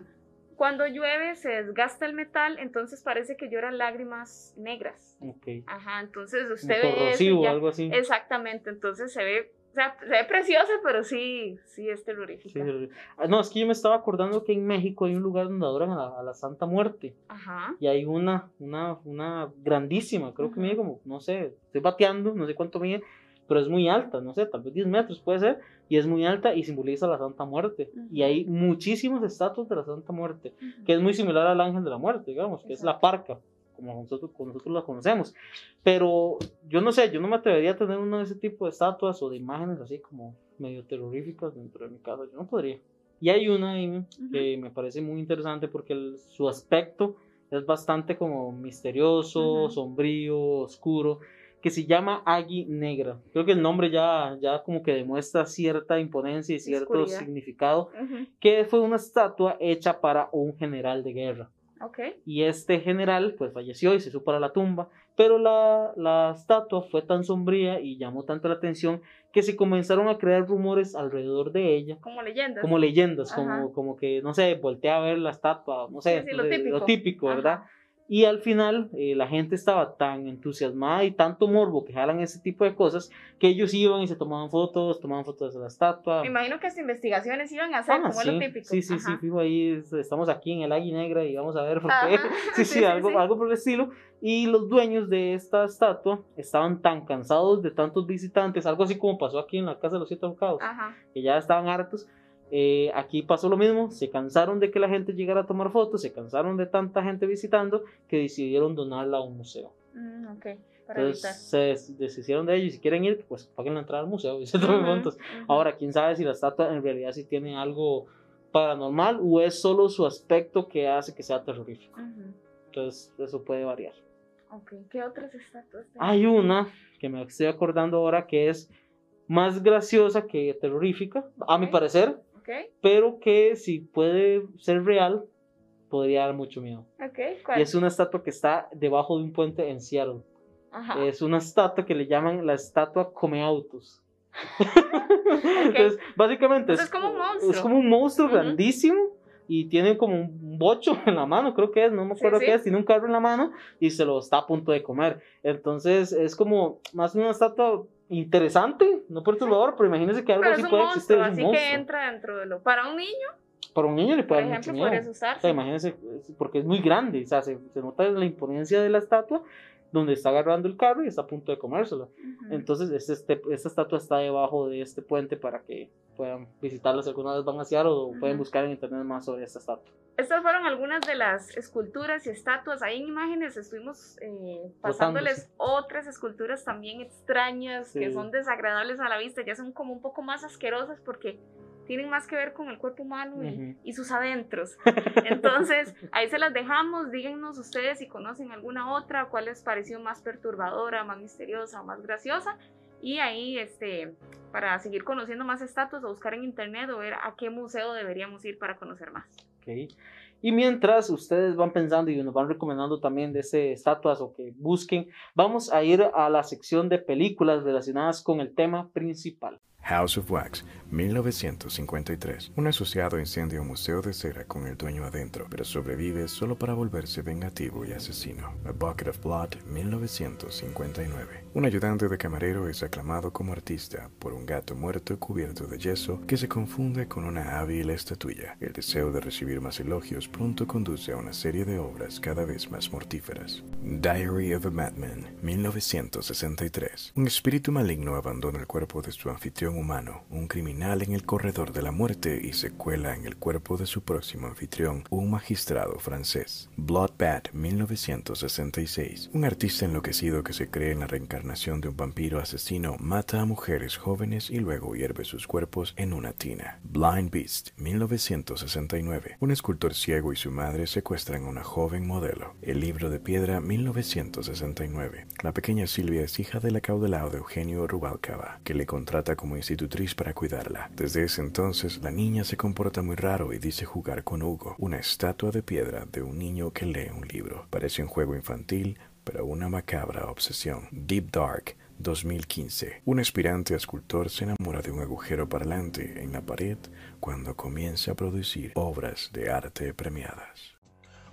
Cuando llueve se desgasta el metal, entonces parece que lloran lágrimas negras. Ok. Ajá, entonces usted ve eso y corrosivo, ya- algo así. Exactamente, entonces se ve, sea, se ve preciosa, pero sí, sí es terrorífica. sí. Ah, no, es que yo me estaba acordando que en México hay un lugar donde adoran a la, a la Santa Muerte. Ajá. Y hay una, una, una grandísima, creo que Ujú. mide como, no sé, estoy bateando, no sé cuánto mide, pero es muy alta, no sé, tal vez 10 metros puede ser, y es muy alta y simboliza la Santa Muerte. Y hay muchísimos estatuas de la Santa Muerte, que es muy similar al ángel de la muerte, digamos, que es la parca, como nosotros, como nosotros la conocemos. Pero yo no sé, yo no me atrevería a tener uno de ese tipo de estatuas o de imágenes así como medio terroríficas dentro de mi casa, yo no podría. Y hay una ahí que me parece muy interesante porque el- su aspecto es bastante como misterioso, Ujú. sombrío, oscuro, que se llama Agui Negra. Creo que el nombre ya, ya como que demuestra cierta imponencia y cierto Oscuridad. significado, Ujú. que fue una estatua hecha para un general de guerra. Ok. Y este general pues falleció y se supo a la tumba, pero la, la estatua fue tan sombría y llamó tanto la atención que se comenzaron a crear rumores alrededor de ella Como leyendas. como leyendas, Ajá. como, como que, no sé, voltea a ver la estatua, no sé, Sí, sí, lo típico. ¿verdad? Ajá. Y al final eh, la gente estaba tan entusiasmada y tanto morbo que jalan ese tipo de cosas que ellos iban y se tomaban fotos, tomaban fotos de la estatua. Me imagino que hasta investigaciones iban a hacer, Ah, como es lo sí, típico. sí, sí, sí, Ajá. fijo, ahí es- estamos aquí en el Águila Negra y vamos a ver por qué. [laughs] [laughs] Sí, sí, sí, sí, algo, sí. algo por el estilo. Y los dueños de esta estatua estaban tan cansados de tantos visitantes, algo así como pasó aquí en la Casa de los Siete Abocados, que ya estaban hartos. Eh, aquí pasó lo mismo, se cansaron de que la gente llegara a tomar fotos, se cansaron de tanta gente visitando que decidieron donarla a un museo. Mm, ok. Para evitar. Entonces se des- deshicieron de ellos y si quieren ir, pues paguen la entrada al museo y se tomen fotos. ujú. Ahora, quién sabe si la estatua en realidad sí tiene algo paranormal o es solo su aspecto que hace que sea terrorífico. Ujú. Entonces, eso puede variar. Ok. ¿Qué otras estatuas? Hay una que me estoy acordando ahora que es más graciosa que terrorífica, a mi parecer, Ok. pero que si puede ser real, podría dar mucho miedo. Ok. Y ¿Cuál? es una estatua que está debajo de un puente en Seattle. Ajá. Es una estatua que le llaman la estatua come autos. [laughs] Entonces, básicamente Entonces, es como un monstruo. es como un monstruo Ujú. grandísimo y tiene como un bocho en la mano, creo que es, no me Sí, acuerdo sí. qué es, tiene un carro en la mano y se lo está a punto de comer. Entonces, es como más una estatua interesante, no perturbadora, pero imagínense que algo Pero así puede existir. monstruo, es así un que monstruo. entra dentro de lo. Para un niño, Para un niño le puede dar mucho miedo. O sea, imagínense, porque es muy grande, o sea, se, se nota la imponencia de la estatua, donde está agarrando el carro y está a punto de comérselo. Ujú. Entonces, este, este- esta estatua está debajo de este puente para que puedan visitarla si alguna vez van a Seattle o pueden Ujú. buscar en internet más sobre esta estatua. Estas fueron algunas de las esculturas y estatuas. Ahí en imágenes estuvimos eh, pasándoles otras esculturas también extrañas que son desagradables a la vista. Ya son como un poco más asquerosas porque tienen más que ver con el cuerpo humano y, Ujú. y sus adentros. [laughs] Entonces, ahí se las dejamos. Díganos ustedes si conocen alguna otra, cuál les pareció más perturbadora, más misteriosa o más graciosa. Y ahí, este, para seguir conociendo más estatuas o buscar en internet o ver a qué museo deberíamos ir para conocer más. Ok. Y mientras ustedes van pensando y nos van recomendando también de ese estatuas o que busquen, vamos a ir a la sección de películas relacionadas con el tema principal. House of Wax, 1953. Un asociado incendia un museo de cera con el dueño adentro, pero sobrevive solo para volverse vengativo y asesino. A Bucket of Blood, 1959. Un ayudante de camarero es aclamado como artista por un gato muerto cubierto de yeso que se confunde con una hábil estatuilla. El deseo de recibir más elogios pronto conduce a una serie de obras cada vez más mortíferas. Diary of a Madman, 1963. Un espíritu maligno abandona el cuerpo de su anfitrión humano, un criminal en el corredor de la muerte y se cuela en el cuerpo de su próximo anfitrión, un magistrado francés. Bloodbath, 1966. Un artista enloquecido que se cree en la reencarnación de un vampiro asesino mata a mujeres jóvenes y luego hierve sus cuerpos en una tina. Blind Beast, 1969. Un escultor ciego y su madre secuestran a una joven modelo. El libro de piedra, 1969. La pequeña Silvia es hija del acaudalado de Eugenio Rubalcaba, que le contrata como institutriz para cuidarla. Desde ese entonces, la niña se comporta muy raro y dice jugar con Hugo, una estatua de piedra de un niño que lee un libro. Parece un juego infantil, pero una macabra obsesión. Deep Dark, 2015. Un aspirante a escultor se enamora de un agujero parlante en la pared cuando comienza a producir obras de arte premiadas.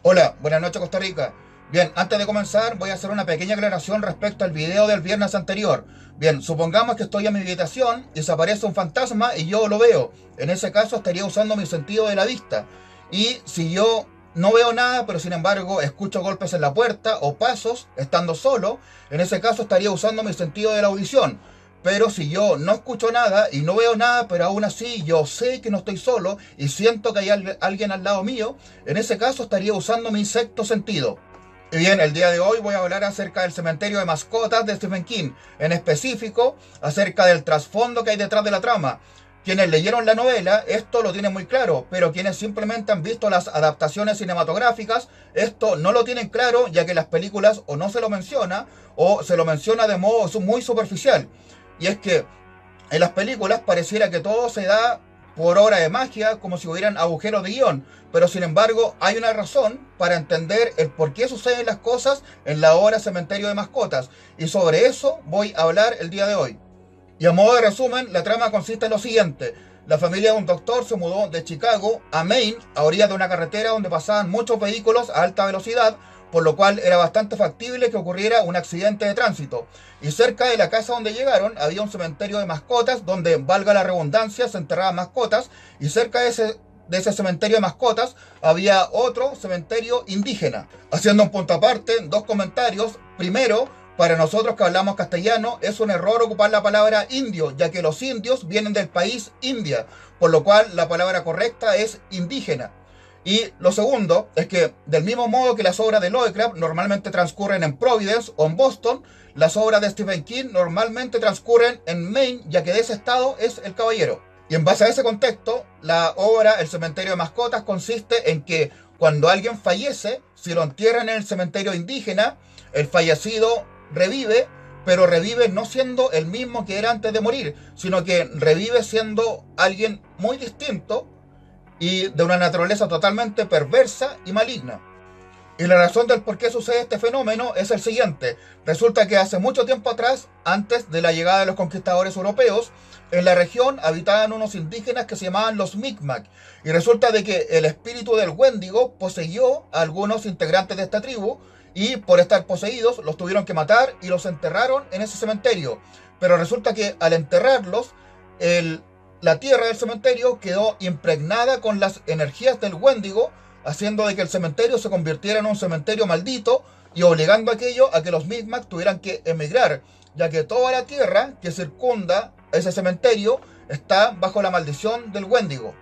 Hola, buenas noches Costa Rica. Bien, antes de comenzar voy a hacer una pequeña aclaración respecto al video del viernes anterior. Bien, supongamos que estoy en mi habitación y se aparece un fantasma y yo lo veo. En ese caso estaría usando mi sentido de la vista. Y si yo no veo nada, pero sin embargo escucho golpes en la puerta o pasos estando solo, en ese caso estaría usando mi sentido de la audición. Pero si yo no escucho nada y no veo nada, pero aún así yo sé que no estoy solo y siento que hay alguien al lado mío, en ese caso estaría usando mi sexto sentido. Y bien, el día de hoy voy a hablar acerca del cementerio de mascotas de Stephen King, en específico acerca del trasfondo que hay detrás de la trama. Quienes leyeron la novela, esto lo tienen muy claro, pero quienes simplemente han visto las adaptaciones cinematográficas, esto no lo tienen claro, ya que las películas o no se lo menciona, o se lo menciona de modo muy superficial. Y es que en las películas pareciera que todo se da por obra de magia, como si hubieran agujeros de guion. Pero sin embargo, hay una razón para entender el por qué suceden las cosas en la obra Cementerio de Mascotas. Y sobre eso voy a hablar el día de hoy. Y a modo de resumen, la trama consiste en lo siguiente. La familia de un doctor se mudó de Chicago a Maine, a orillas de una carretera donde pasaban muchos vehículos a alta velocidad, por lo cual era bastante factible que ocurriera un accidente de tránsito. Y cerca de la casa donde llegaron había un cementerio de mascotas donde, valga la redundancia, se enterraban mascotas y cerca de ese, de ese cementerio de mascotas había otro cementerio indígena. Haciendo un punto aparte, dos comentarios. Primero, para nosotros que hablamos castellano es un error ocupar la palabra indio, ya que los indios vienen del país India, por lo cual la palabra correcta es indígena. Y lo segundo es que, del mismo modo que las obras de Lovecraft normalmente transcurren en Providence o en Boston, las obras de Stephen King normalmente transcurren en Maine, ya que de ese estado es el caballero. Y en base a ese contexto, la obra El cementerio de mascotas consiste en que cuando alguien fallece, si lo entierran en el cementerio indígena, el fallecido revive, pero revive no siendo el mismo que era antes de morir, sino que revive siendo alguien muy distinto y de una naturaleza totalmente perversa y maligna. Y la razón del por qué sucede este fenómeno es el siguiente. Resulta que hace mucho tiempo atrás, antes de la llegada de los conquistadores europeos, en la región habitaban unos indígenas que se llamaban los Mi'kmaq. Y resulta de que el espíritu del Wendigo poseyó a algunos integrantes de esta tribu y por estar poseídos los tuvieron que matar y los enterraron en ese cementerio. Pero resulta que al enterrarlos, la tierra del cementerio quedó impregnada con las energías del Wendigo, haciendo de que el cementerio se convirtiera en un cementerio maldito y obligando a aquello a que los Mi'kmaq tuvieran que emigrar, ya que toda la tierra que circunda ese cementerio está bajo la maldición del Wendigo.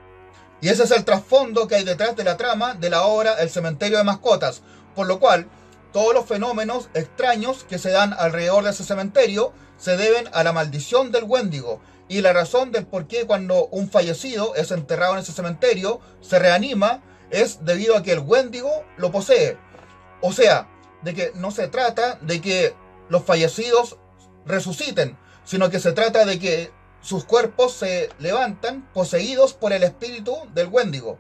Y ese es el trasfondo que hay detrás de la trama de la obra El cementerio de mascotas, por lo cual todos los fenómenos extraños que se dan alrededor de ese cementerio se deben a la maldición del Wendigo y la razón del por qué cuando un fallecido es enterrado en ese cementerio se reanima es debido a que el Wendigo lo posee. O sea, de que no se trata de que los fallecidos resuciten, sino que se trata de que sus cuerpos se levantan poseídos por el espíritu del Wendigo.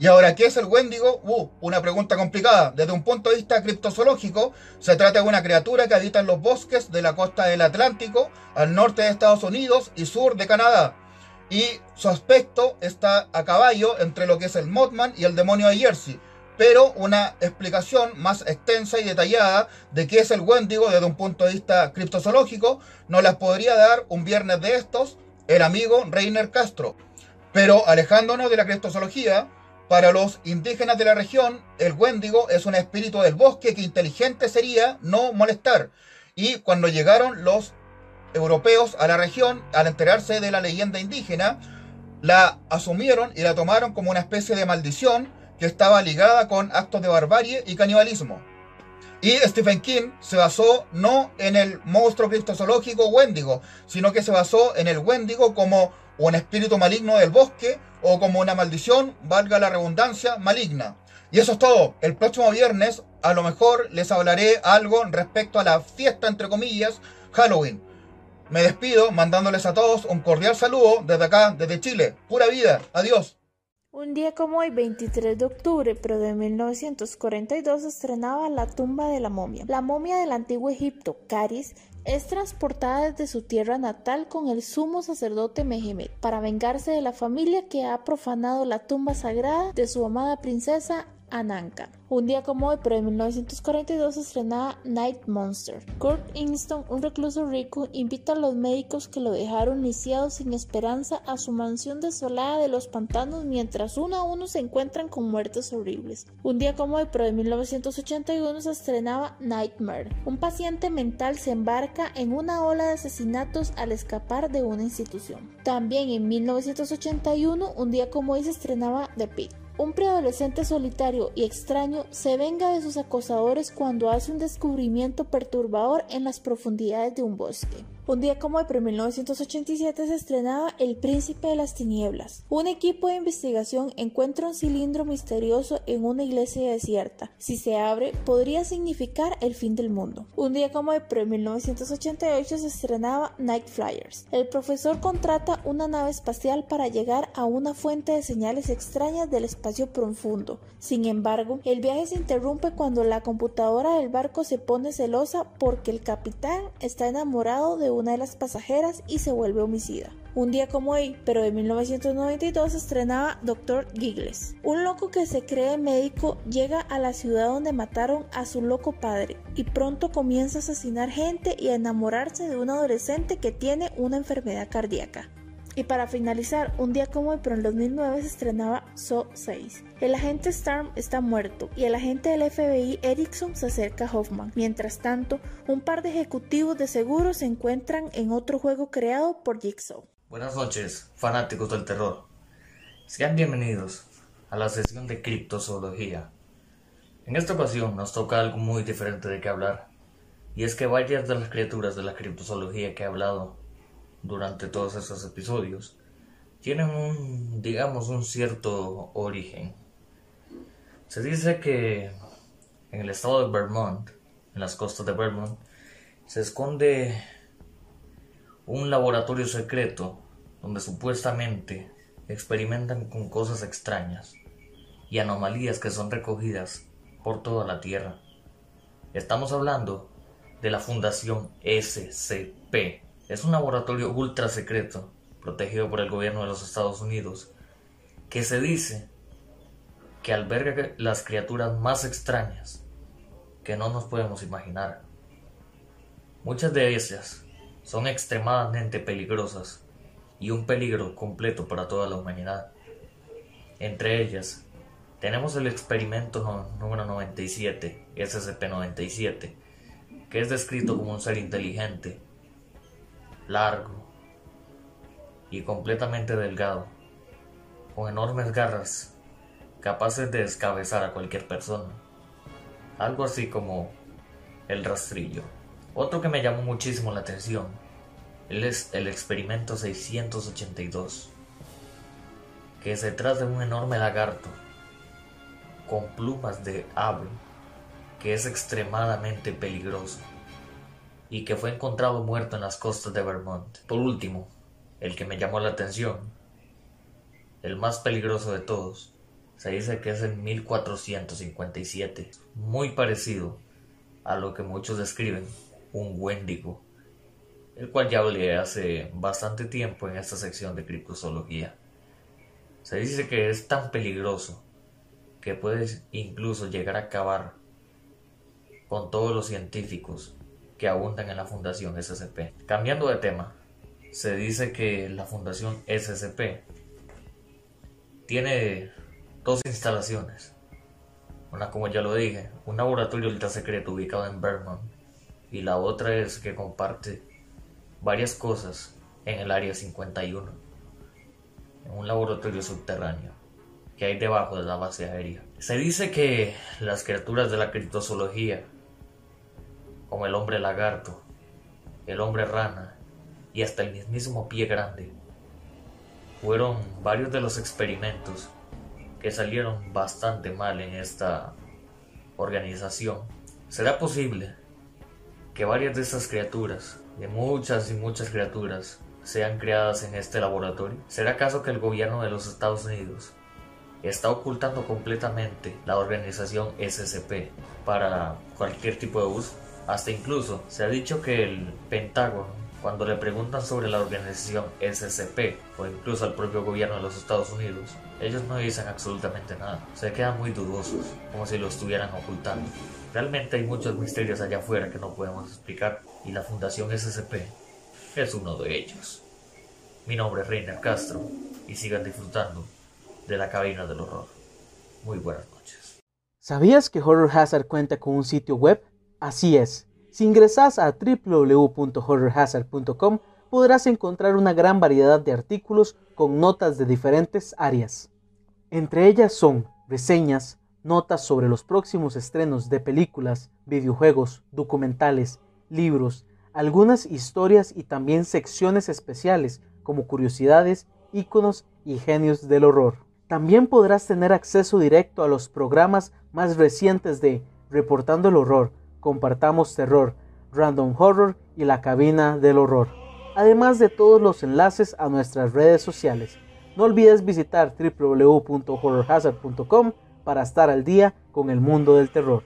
Y ahora, ¿qué es el Wendigo? Uh, una pregunta complicada. Desde un punto de vista criptozoológico, se trata de una criatura que habita en los bosques de la costa del Atlántico, al norte de Estados Unidos y sur de Canadá. Y su aspecto está a caballo entre lo que es el Mothman y el demonio de Jersey. Pero una explicación más extensa y detallada de qué es el Wendigo desde un punto de vista criptozoológico nos las podría dar un viernes de estos el amigo Reiner Castro. Pero alejándonos de la criptozoología, Para los indígenas de la región, el Wendigo es un espíritu del bosque que inteligente sería no molestar. Y cuando llegaron los europeos a la región, al enterarse de la leyenda indígena, la asumieron y la tomaron como una especie de maldición que estaba ligada con actos de barbarie y canibalismo. Y Stephen King se basó no en el monstruo criptozoológico Wendigo, sino que se basó en el Wendigo como un espíritu maligno del bosque o como una maldición, valga la redundancia, maligna. Y eso es todo. El próximo viernes a lo mejor les hablaré algo respecto a la fiesta, entre comillas, Halloween. Me despido mandándoles a todos un cordial saludo desde acá, desde Chile. Pura vida. Adiós. Un día como hoy, 23 de octubre, pero de 1942, estrenaba La tumba de la momia. La momia del antiguo Egipto, Caris, es transportada desde su tierra natal con el sumo sacerdote Mehemet para vengarse de la familia que ha profanado la tumba sagrada de su amada princesa Ananka. Un día como hoy, pero en 1942, se estrenaba Night Monster. Kurt Ingston, un recluso rico, invita a los médicos que lo dejaron lisiado sin esperanza a su mansión desolada de los pantanos mientras uno a uno se encuentran con muertes horribles. Un día como hoy, pero en 1981, se estrenaba Nightmare. Un paciente mental se embarca en una ola de asesinatos al escapar de una institución. También en 1981, un día como hoy, se estrenaba The Pit. Un preadolescente solitario y extraño se venga de sus acosadores cuando hace un descubrimiento perturbador en las profundidades de un bosque. Un día como hoy, pero en 1987 se estrenaba El Príncipe de las Tinieblas. Un equipo de investigación encuentra un cilindro misterioso en una iglesia desierta. Si se abre, podría significar el fin del mundo. Un día como hoy, pero en 1988 se estrenaba Night Flyers. El profesor contrata una nave espacial para llegar a una fuente de señales extrañas del espacio profundo. Sin embargo, el viaje se interrumpe cuando la computadora del barco se pone celosa porque el capitán está enamorado de una de las pasajeras y se vuelve homicida. Un día como hoy, pero de 1992, estrenaba Dr. Giggles. Un loco que se cree médico llega a la ciudad donde mataron a su loco padre y pronto comienza a asesinar gente y a enamorarse de un adolescente que tiene una enfermedad cardíaca. Y para finalizar, un día como hoy, pero en 2009 se estrenaba So 6. El agente Storm está muerto y el agente del FBI Erickson se acerca a Hoffman. Mientras tanto, un par de ejecutivos de seguros se encuentran en otro juego creado por Jigsaw. Buenas noches, fanáticos del terror. Sean bienvenidos a la sesión de criptozoología. En esta ocasión nos toca algo muy diferente de qué hablar, y es que varias de las criaturas de la criptozoología que he hablado durante todos esos episodios tienen un, digamos, un cierto origen. Se dice que en el estado de Vermont, en las costas de Vermont, se esconde un laboratorio secreto donde supuestamente experimentan con cosas extrañas y anomalías que son recogidas por toda la Tierra. Estamos hablando de la Fundación SCP, es un laboratorio ultra secreto, protegido por el gobierno de los Estados Unidos, que se dice que alberga las criaturas más extrañas que no nos podemos imaginar. Muchas de ellas son extremadamente peligrosas y un peligro completo para toda la humanidad. Entre ellas, tenemos el experimento número 97, SCP-97, que es descrito como un ser inteligente largo y completamente delgado, con enormes garras capaces de descabezar a cualquier persona. Algo así como el rastrillo. Otro que me llamó muchísimo la atención es el experimento 682, que se trata de un enorme lagarto con plumas de ave que es extremadamente peligroso y que fue encontrado muerto en las costas de Vermont. Por último, el que me llamó la atención, el más peligroso de todos, se dice que es en 1457, muy parecido a lo que muchos describen un Wendigo, el cual ya hablé hace bastante tiempo en esta sección de criptozoología. Se dice que es tan peligroso que puede incluso llegar a acabar con todos los científicos que abundan en la Fundación SCP. Cambiando de tema, se dice que la Fundación SCP tiene dos instalaciones. Una, como ya lo dije, un laboratorio ultra secreto ubicado en Vermont. Y la otra es que comparte varias cosas en el área 51. En un laboratorio subterráneo que hay debajo de la base aérea. Se dice que las criaturas de la criptozoología, como el hombre lagarto, el hombre rana y hasta el mismísimo pie grande, fueron varios de los experimentos que salieron bastante mal en esta organización. ¿Será posible que varias de estas criaturas, de muchas y muchas criaturas, sean creadas en este laboratorio? ¿Será acaso que el gobierno de los Estados Unidos está ocultando completamente la organización SCP para cualquier tipo de uso? Hasta incluso se ha dicho que el Pentágono cuando le preguntan sobre la organización SCP o incluso al propio gobierno de los Estados Unidos, ellos no dicen absolutamente nada. Se quedan muy dudosos, como si lo estuvieran ocultando. Realmente hay muchos misterios allá afuera que no podemos explicar y la Fundación SCP es uno de ellos. Mi nombre es Reiner Castro y sigan disfrutando de la cabina del horror. Muy buenas noches. ¿Sabías que Horror Hazard cuenta con un sitio web? Así es si ingresas a www.horrorhazard.com podrás encontrar una gran variedad de artículos con notas de diferentes áreas. Entre ellas son reseñas, notas sobre los próximos estrenos de películas, videojuegos, documentales, libros, algunas historias y también secciones especiales como curiosidades, íconos y genios del horror. También podrás tener acceso directo a los programas más recientes de Reportando el Horror, Compartamos Terror, Random Horror y la Cabina del Horror, además de todos los enlaces a nuestras redes sociales. No olvides visitar www.horrorhazard.com para estar al día con el mundo del terror.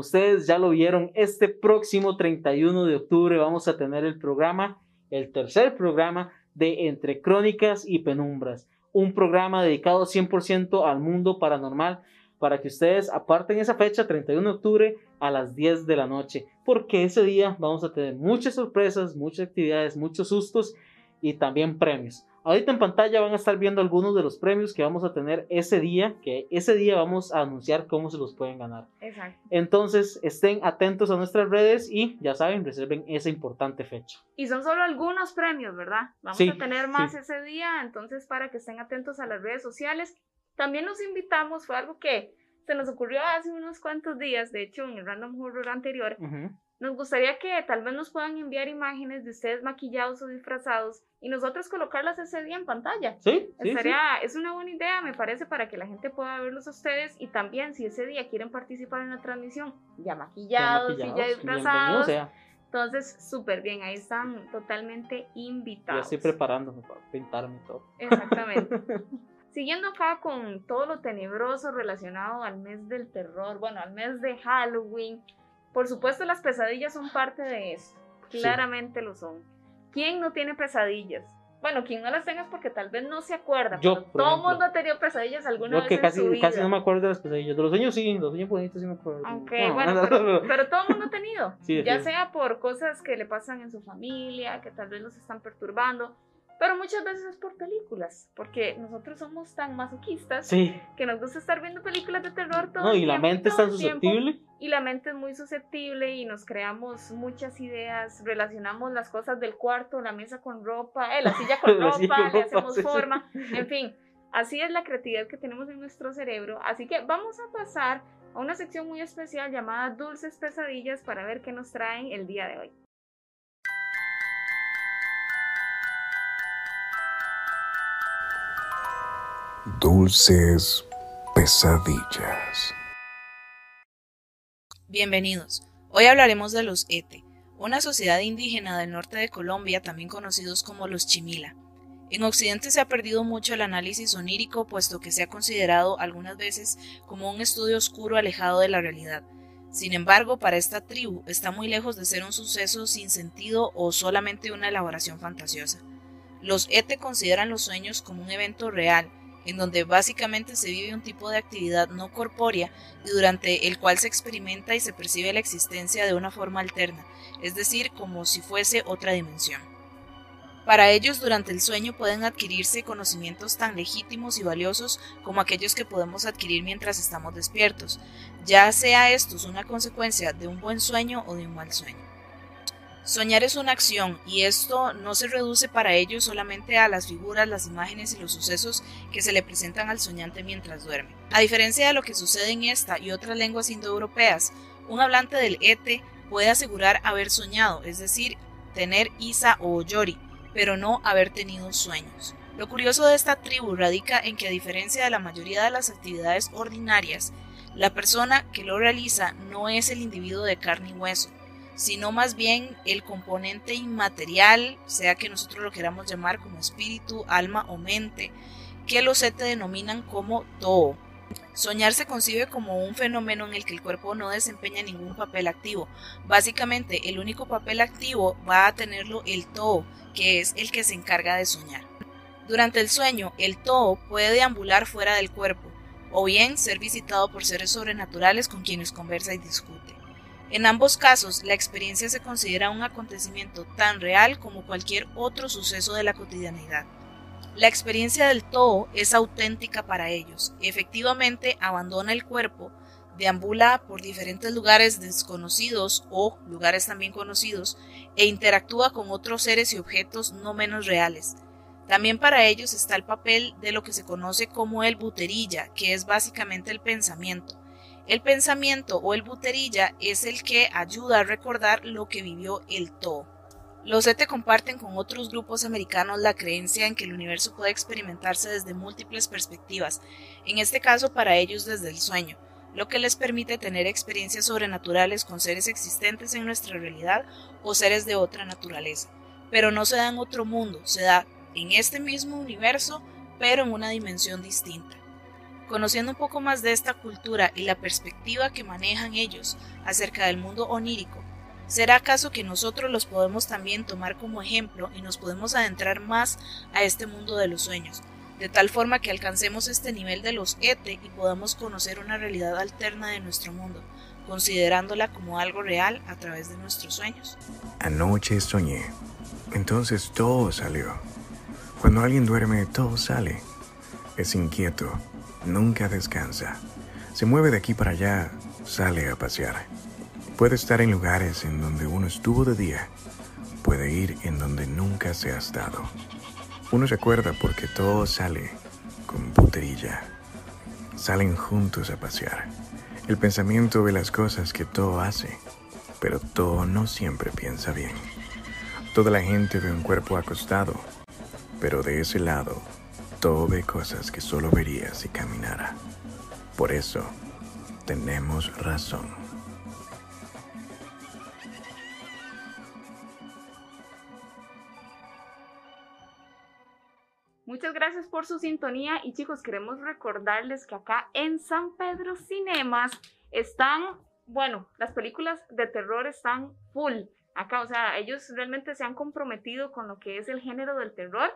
Ustedes ya lo vieron, este próximo 31 de octubre vamos a tener el programa, el tercer programa de Entre Crónicas y Penumbras. Un programa dedicado 100% al mundo paranormal para que ustedes aparten esa fecha, 31 de octubre, a las 10 de la noche. Porque ese día vamos a tener muchas sorpresas, muchas actividades, muchos sustos y también premios. Ahorita en pantalla van a estar viendo algunos de los premios que vamos a tener ese día, que ese día vamos a anunciar cómo se los pueden ganar. Exacto. Entonces, estén atentos a nuestras redes y ya saben, reserven esa importante fecha. Y son solo algunos premios, ¿verdad? Vamos Sí, a tener más sí. ese día, entonces para que estén atentos a las redes sociales. También los invitamos, fue algo que se nos ocurrió hace unos cuantos días, de hecho en el Random Horror anterior, Ujú. Nos gustaría que tal vez nos puedan enviar imágenes de ustedes maquillados o disfrazados y nosotros colocarlas ese día en pantalla. Sí, sí, Estaría, es una buena idea, me parece, para que la gente pueda verlos a ustedes y también si ese día quieren participar en la transmisión, ya sí. Ya maquillados, y ya maquillados, disfrazados. sea. Entonces, súper bien, ahí están totalmente invitados. estoy preparándome para pintarme y todo. Exactamente. [laughs] Siguiendo acá con todo lo tenebroso relacionado al mes del terror, bueno, al mes de Halloween. Por supuesto, las pesadillas son parte de esto. Sí. Claramente lo son. ¿Quién no tiene pesadillas? Bueno, quien no las tenga es porque tal vez no se acuerda. Yo, pero todo el mundo ha tenido pesadillas alguna Yo vez que en casi, su vida. casi no me acuerdo de las pesadillas. De los sueños sí, los sueños bonitos sí me acuerdo. Aunque, No, bueno, no, pero, no, no. pero todo el mundo ha tenido. Sí, ya sí. sea por cosas que le pasan en su familia, que tal vez los están perturbando. Pero muchas veces es por películas, porque nosotros somos tan masoquistas Sí. que nos gusta estar viendo películas de terror todo No, el y la tiempo, mente es tan el tiempo, susceptible. y la mente es muy susceptible y nos creamos muchas ideas, relacionamos las cosas del cuarto, la mesa con ropa, eh, la silla con [laughs] La ropa, silla le ropa, hacemos sí, sí. forma, en fin, así es la creatividad que tenemos en nuestro cerebro, así que vamos a pasar a una sección muy especial llamada Dulces Pesadillas para ver qué nos traen el día de hoy. Dulces pesadillas. Bienvenidos. Hoy hablaremos de los Ete, una sociedad indígena del norte de Colombia, también conocidos como los Chimila. En Occidente se ha perdido mucho el análisis onírico, puesto que se ha considerado algunas veces como un estudio oscuro alejado de la realidad. Sin embargo, para esta tribu está muy lejos de ser un suceso sin sentido o solamente una elaboración fantasiosa. Los Ete consideran los sueños como un evento real, en donde básicamente se vive un tipo de actividad no corpórea y durante el cual se experimenta y se percibe la existencia de una forma alterna, es decir, como si fuese otra dimensión. Para ellos, durante el sueño pueden adquirirse conocimientos tan legítimos y valiosos como aquellos que podemos adquirir mientras estamos despiertos, ya sea estos una consecuencia de un buen sueño o de un mal sueño. Soñar es una acción y esto no se reduce para ellos solamente a las figuras, las imágenes y los sucesos que se le presentan al soñante mientras duerme. A diferencia de lo que sucede en esta y otras lenguas indoeuropeas, un hablante del ete puede asegurar haber soñado, es decir, tener isa o yori, pero no haber tenido sueños. Lo curioso de esta tribu radica en que a diferencia de la mayoría de las actividades ordinarias, la persona que lo realiza no es el individuo de carne y hueso, sino más bien el componente inmaterial, sea que nosotros lo queramos llamar como espíritu, alma o mente, que los Ete denominan como Toho. Soñar se concibe como un fenómeno en el que el cuerpo no desempeña ningún papel activo. Básicamente, el único papel activo va a tenerlo el Toho, que es el que se encarga de soñar. Durante el sueño, el Toho puede deambular fuera del cuerpo, o bien ser visitado por seres sobrenaturales con quienes conversa y discute. En ambos casos, la experiencia se considera un acontecimiento tan real como cualquier otro suceso de la cotidianidad. La experiencia del todo es auténtica para ellos. Efectivamente, abandona el cuerpo, deambula por diferentes lugares desconocidos o lugares también conocidos e interactúa con otros seres y objetos no menos reales. También para ellos está el papel de lo que se conoce como el buterilla, que es básicamente el pensamiento. El pensamiento o el buterilla es el que ayuda a recordar lo que vivió el To. Los Ete comparten con otros grupos americanos la creencia en que el universo puede experimentarse desde múltiples perspectivas, en este caso para ellos desde el sueño, lo que les permite tener experiencias sobrenaturales con seres existentes en nuestra realidad o seres de otra naturaleza. Pero no se da en otro mundo, se da en este mismo universo, pero en una dimensión distinta. Conociendo un poco más de esta cultura y la perspectiva que manejan ellos acerca del mundo onírico, ¿será acaso que nosotros los podemos también tomar como ejemplo y nos podemos adentrar más a este mundo de los sueños, de tal forma que alcancemos este nivel de los ete y podamos conocer una realidad alterna de nuestro mundo, considerándola como algo real a través de nuestros sueños? Anoche soñé. Entonces todo salió. Cuando alguien duerme, todo sale. Es inquieto, nunca descansa. Se mueve de aquí para allá, sale a pasear. Puede estar en lugares en donde uno estuvo de día. Puede ir en donde nunca se ha estado. Uno se acuerda porque todo sale con puterilla. Salen juntos a pasear. El pensamiento ve las cosas que todo hace, pero todo no siempre piensa bien. Toda la gente ve un cuerpo acostado, pero de ese lado, todo ve cosas que solo vería si caminara. Por eso, tenemos razón. Muchas gracias por su sintonía y chicos, queremos recordarles que acá en San Pedro Cinemas están, bueno, las películas de terror están full. Acá, o sea, ellos realmente se han comprometido con lo que es el género del terror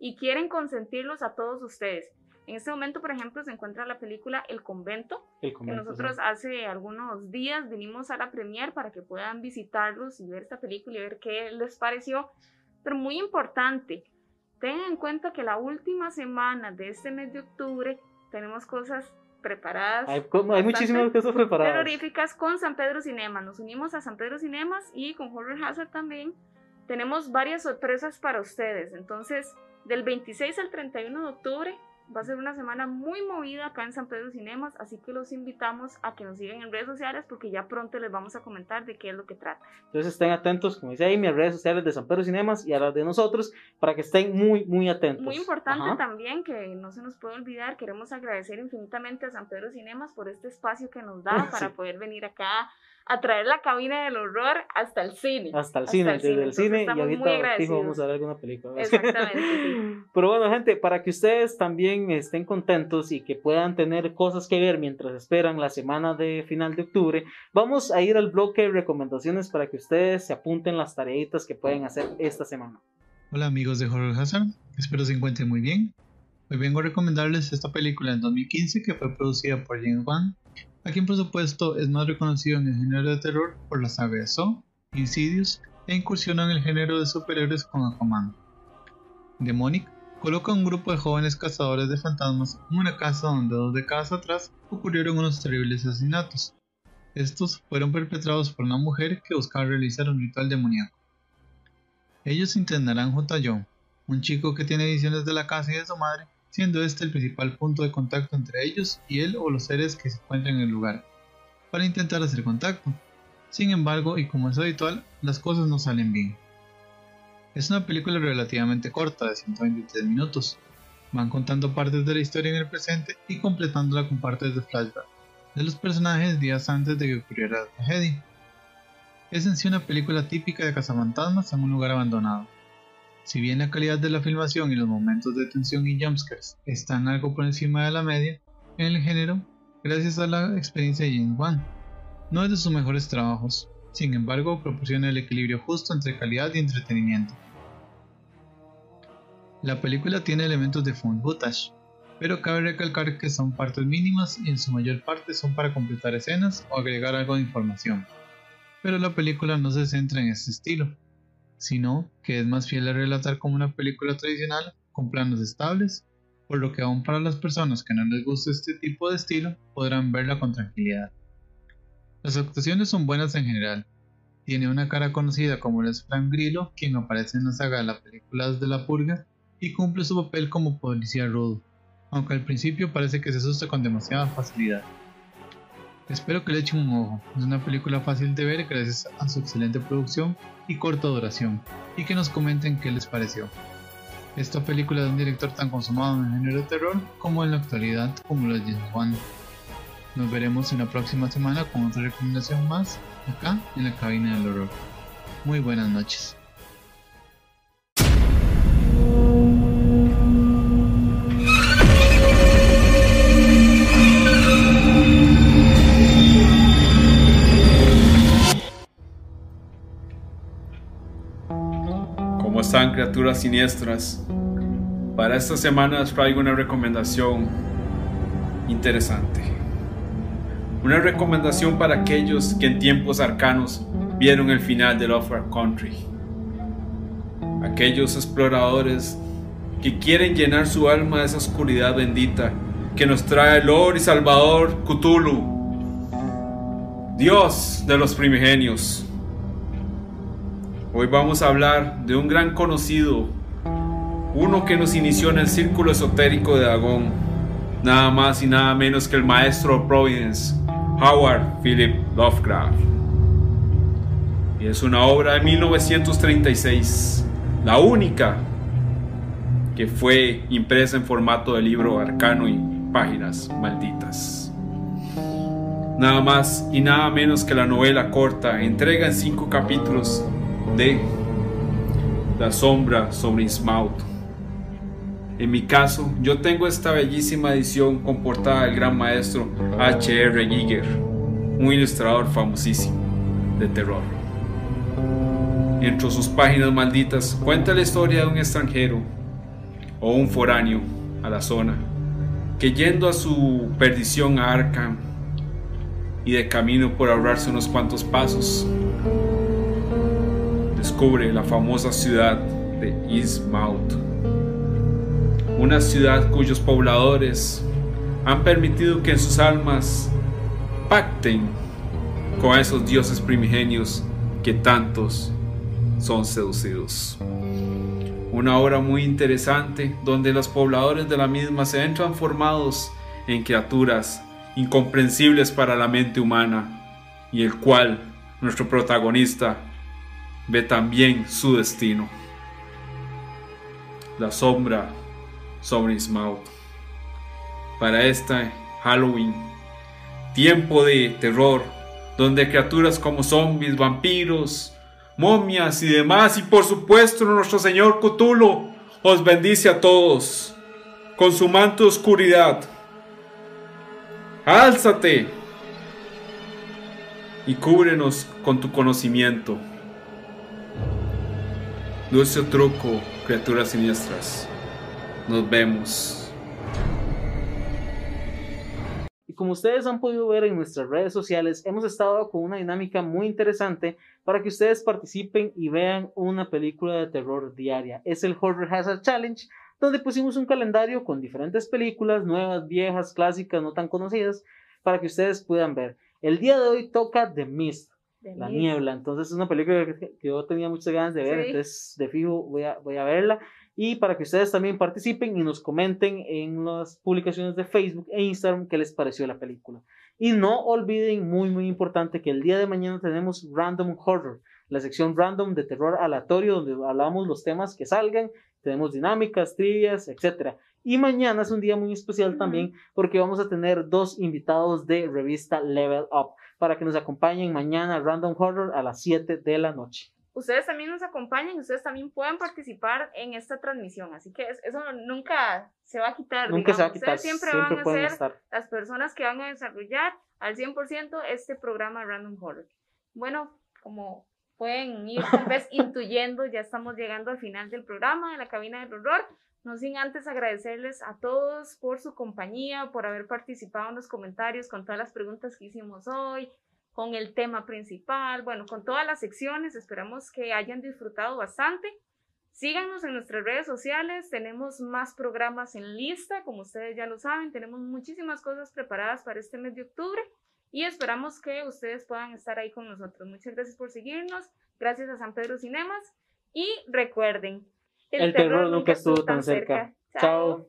y quieren consentirlos a todos ustedes. En este momento, por ejemplo, se encuentra la película El Convento, El que convento, nosotros sí. hace algunos días vinimos a la premier para que puedan visitarlos y ver esta película y ver qué les pareció. Pero muy importante, tengan en cuenta que la última semana de este mes de octubre tenemos cosas preparadas. Hay, hay muchísimas cosas preparadas. terroríficas con San Pedro Cinemas. Nos unimos a San Pedro Cinemas y con Horror Hazard también. Tenemos varias sorpresas para ustedes. Entonces, del 26 al 31 de octubre va a ser una semana muy movida acá en San Pedro Cinemas, así que los invitamos a que nos sigan en redes sociales porque ya pronto les vamos a comentar de qué es lo que trata. Entonces estén atentos, como dice Amy, a las redes sociales de San Pedro Cinemas y a las de nosotros para que estén muy, muy atentos. Muy importante Ajá. también que no se nos puede olvidar, queremos agradecer infinitamente a San Pedro Cinemas por este espacio que nos da [laughs] para Sí. poder venir acá a traer la cabina del horror hasta el cine. Hasta el cine, desde el Entonces, cine y estamos muy ahorita fijo, vamos a ver alguna película. Exactamente, sí. [laughs] Pero bueno, gente, para que ustedes también estén contentos y que puedan tener cosas que ver mientras esperan la semana de final de octubre, vamos a ir al bloque de recomendaciones para que ustedes se apunten las tareitas que pueden hacer esta semana. Hola amigos de Horror Hazard, espero se encuentren muy bien. Hoy vengo a recomendarles esta película en 2015 que fue producida por James Wan, a quien por supuesto es más reconocido en el género de terror por la saga de Saw, Insidious e incursionó en el género de superhéroes con Aquaman. Demonic coloca a un grupo de jóvenes cazadores de fantasmas en una casa donde dos décadas atrás ocurrieron unos terribles asesinatos. Estos fueron perpetrados por una mujer que buscaba realizar un ritual demoníaco. Ellos internarán junto a John, un chico que tiene visiones de la casa y de su madre, siendo este el principal punto de contacto entre ellos y él o los seres que se encuentran en el lugar, para intentar hacer contacto. Sin embargo, y como es habitual, las cosas no salen bien. Es una película relativamente corta, de 123 minutos. Van contando partes de la historia en el presente y completándola con partes de flashback de los personajes días antes de que ocurriera la tragedia. Es en sí una película típica de cazafantasmas en un lugar abandonado. Si bien la calidad de la filmación y los momentos de tensión y jumpscares están algo por encima de la media en el género, gracias a la experiencia de James Wan, no es de sus mejores trabajos, sin embargo proporciona el equilibrio justo entre calidad y entretenimiento. La película tiene elementos de found footage, pero cabe recalcar que son partes mínimas y en su mayor parte son para completar escenas o agregar algo de información. Pero la película no se centra en este estilo, sino que es más fiel a relatar como una película tradicional con planos estables, por lo que aún para las personas que no les gusta este tipo de estilo podrán verla con tranquilidad. Las actuaciones son buenas en general. Tiene una cara conocida como el Frank Grillo, quien aparece en la saga de las películas de la purga y cumple su papel como policía rudo, aunque al principio parece que se asusta con demasiada facilidad. Espero que le echen un ojo, es una película fácil de ver gracias a su excelente producción y corta duración, y que nos comenten qué les pareció. Esta película de un director tan consumado en el género de terror como en la actualidad como lo es James Wan. Nos veremos en la próxima semana con otra recomendación más acá en la cabina del horror. Muy buenas noches. Están criaturas siniestras? Para esta semana les traigo una recomendación interesante. Una recomendación para aquellos que en tiempos arcanos vieron el final de Lovecraft Country. Aquellos exploradores que quieren llenar su alma de esa oscuridad bendita que nos trae el Lord y Salvador Cthulhu, Dios de los primigenios. Hoy vamos a hablar de un gran conocido, uno que nos inició en el círculo esotérico de Dagón, nada más y nada menos que el maestro Providence, Howard Philip Lovecraft. Y es una obra de 1936, la única que fue impresa en formato de libro arcano y páginas malditas. Nada más y nada menos que la novela corta, entrega en cinco capítulos de La sombra sobre Innsmouth. En mi caso, yo tengo esta bellísima edición con portada del gran maestro H.R. Giger, un ilustrador famosísimo de terror. Entre sus páginas malditas cuenta la historia de un extranjero o un foráneo a la zona que yendo a su perdición a Arkham y de camino por ahorrarse unos cuantos pasos, la famosa ciudad de Innsmouth, una ciudad cuyos pobladores han permitido que en sus almas pacten con esos dioses primigenios que tantos son seducidos. Una obra muy interesante donde los pobladores de la misma se ven transformados en criaturas incomprensibles para la mente humana y el cual nuestro protagonista ve también su destino. La sombra sobre Ismaut. Para este Halloween, tiempo de terror, donde criaturas como zombies, vampiros, momias y demás, y por supuesto nuestro Señor Cthulhu, os bendice a todos con su manto de oscuridad. Álzate y cúbrenos con tu conocimiento. Dulce truco, criaturas siniestras. Nos vemos. Y como ustedes han podido ver en nuestras redes sociales, hemos estado con una dinámica muy interesante para que ustedes participen y vean una película de terror diaria. Es el Horror Hazard Challenge, donde pusimos un calendario con diferentes películas, nuevas, viejas, clásicas, no tan conocidas, para que ustedes puedan ver. El día de hoy toca The Mist, La Niebla. Entonces es una película que, yo tenía muchas ganas de ver, entonces de fijo voy a, voy a verla y para que ustedes también participen y nos comenten en las publicaciones de Facebook e Instagram qué les pareció la película. Y no olviden, muy muy importante, que el día de mañana tenemos Random Horror, la sección random de terror aleatorio donde hablamos los temas que salgan, tenemos dinámicas, trivias, etc. Y mañana es un día muy especial también porque vamos a tener dos invitados de revista Level Up para que nos acompañen mañana Random Horror a las 7 de la noche ustedes también nos acompañan y ustedes también pueden participar en esta transmisión. Así que eso nunca se va a quitar. Nunca se va a quitar. Ustedes siempre, van a ser las personas que van a desarrollar al 100% este programa Random Horror. Bueno, como pueden ir tal vez [laughs] intuyendo, ya estamos llegando al final del programa de la cabina del horror. No sin antes agradecerles a todos por su compañía, por haber participado en los comentarios con todas las preguntas que hicimos hoy, con el tema principal, bueno, con todas las secciones. Esperamos que hayan disfrutado bastante. Síganos en nuestras redes sociales, tenemos más programas en lista, como ustedes ya lo saben, tenemos muchísimas cosas preparadas para este mes de octubre y esperamos que ustedes puedan estar ahí con nosotros. Muchas gracias por seguirnos, gracias a San Pedro Cinemas y recuerden, el, terror, nunca estuvo tan cerca. Chao.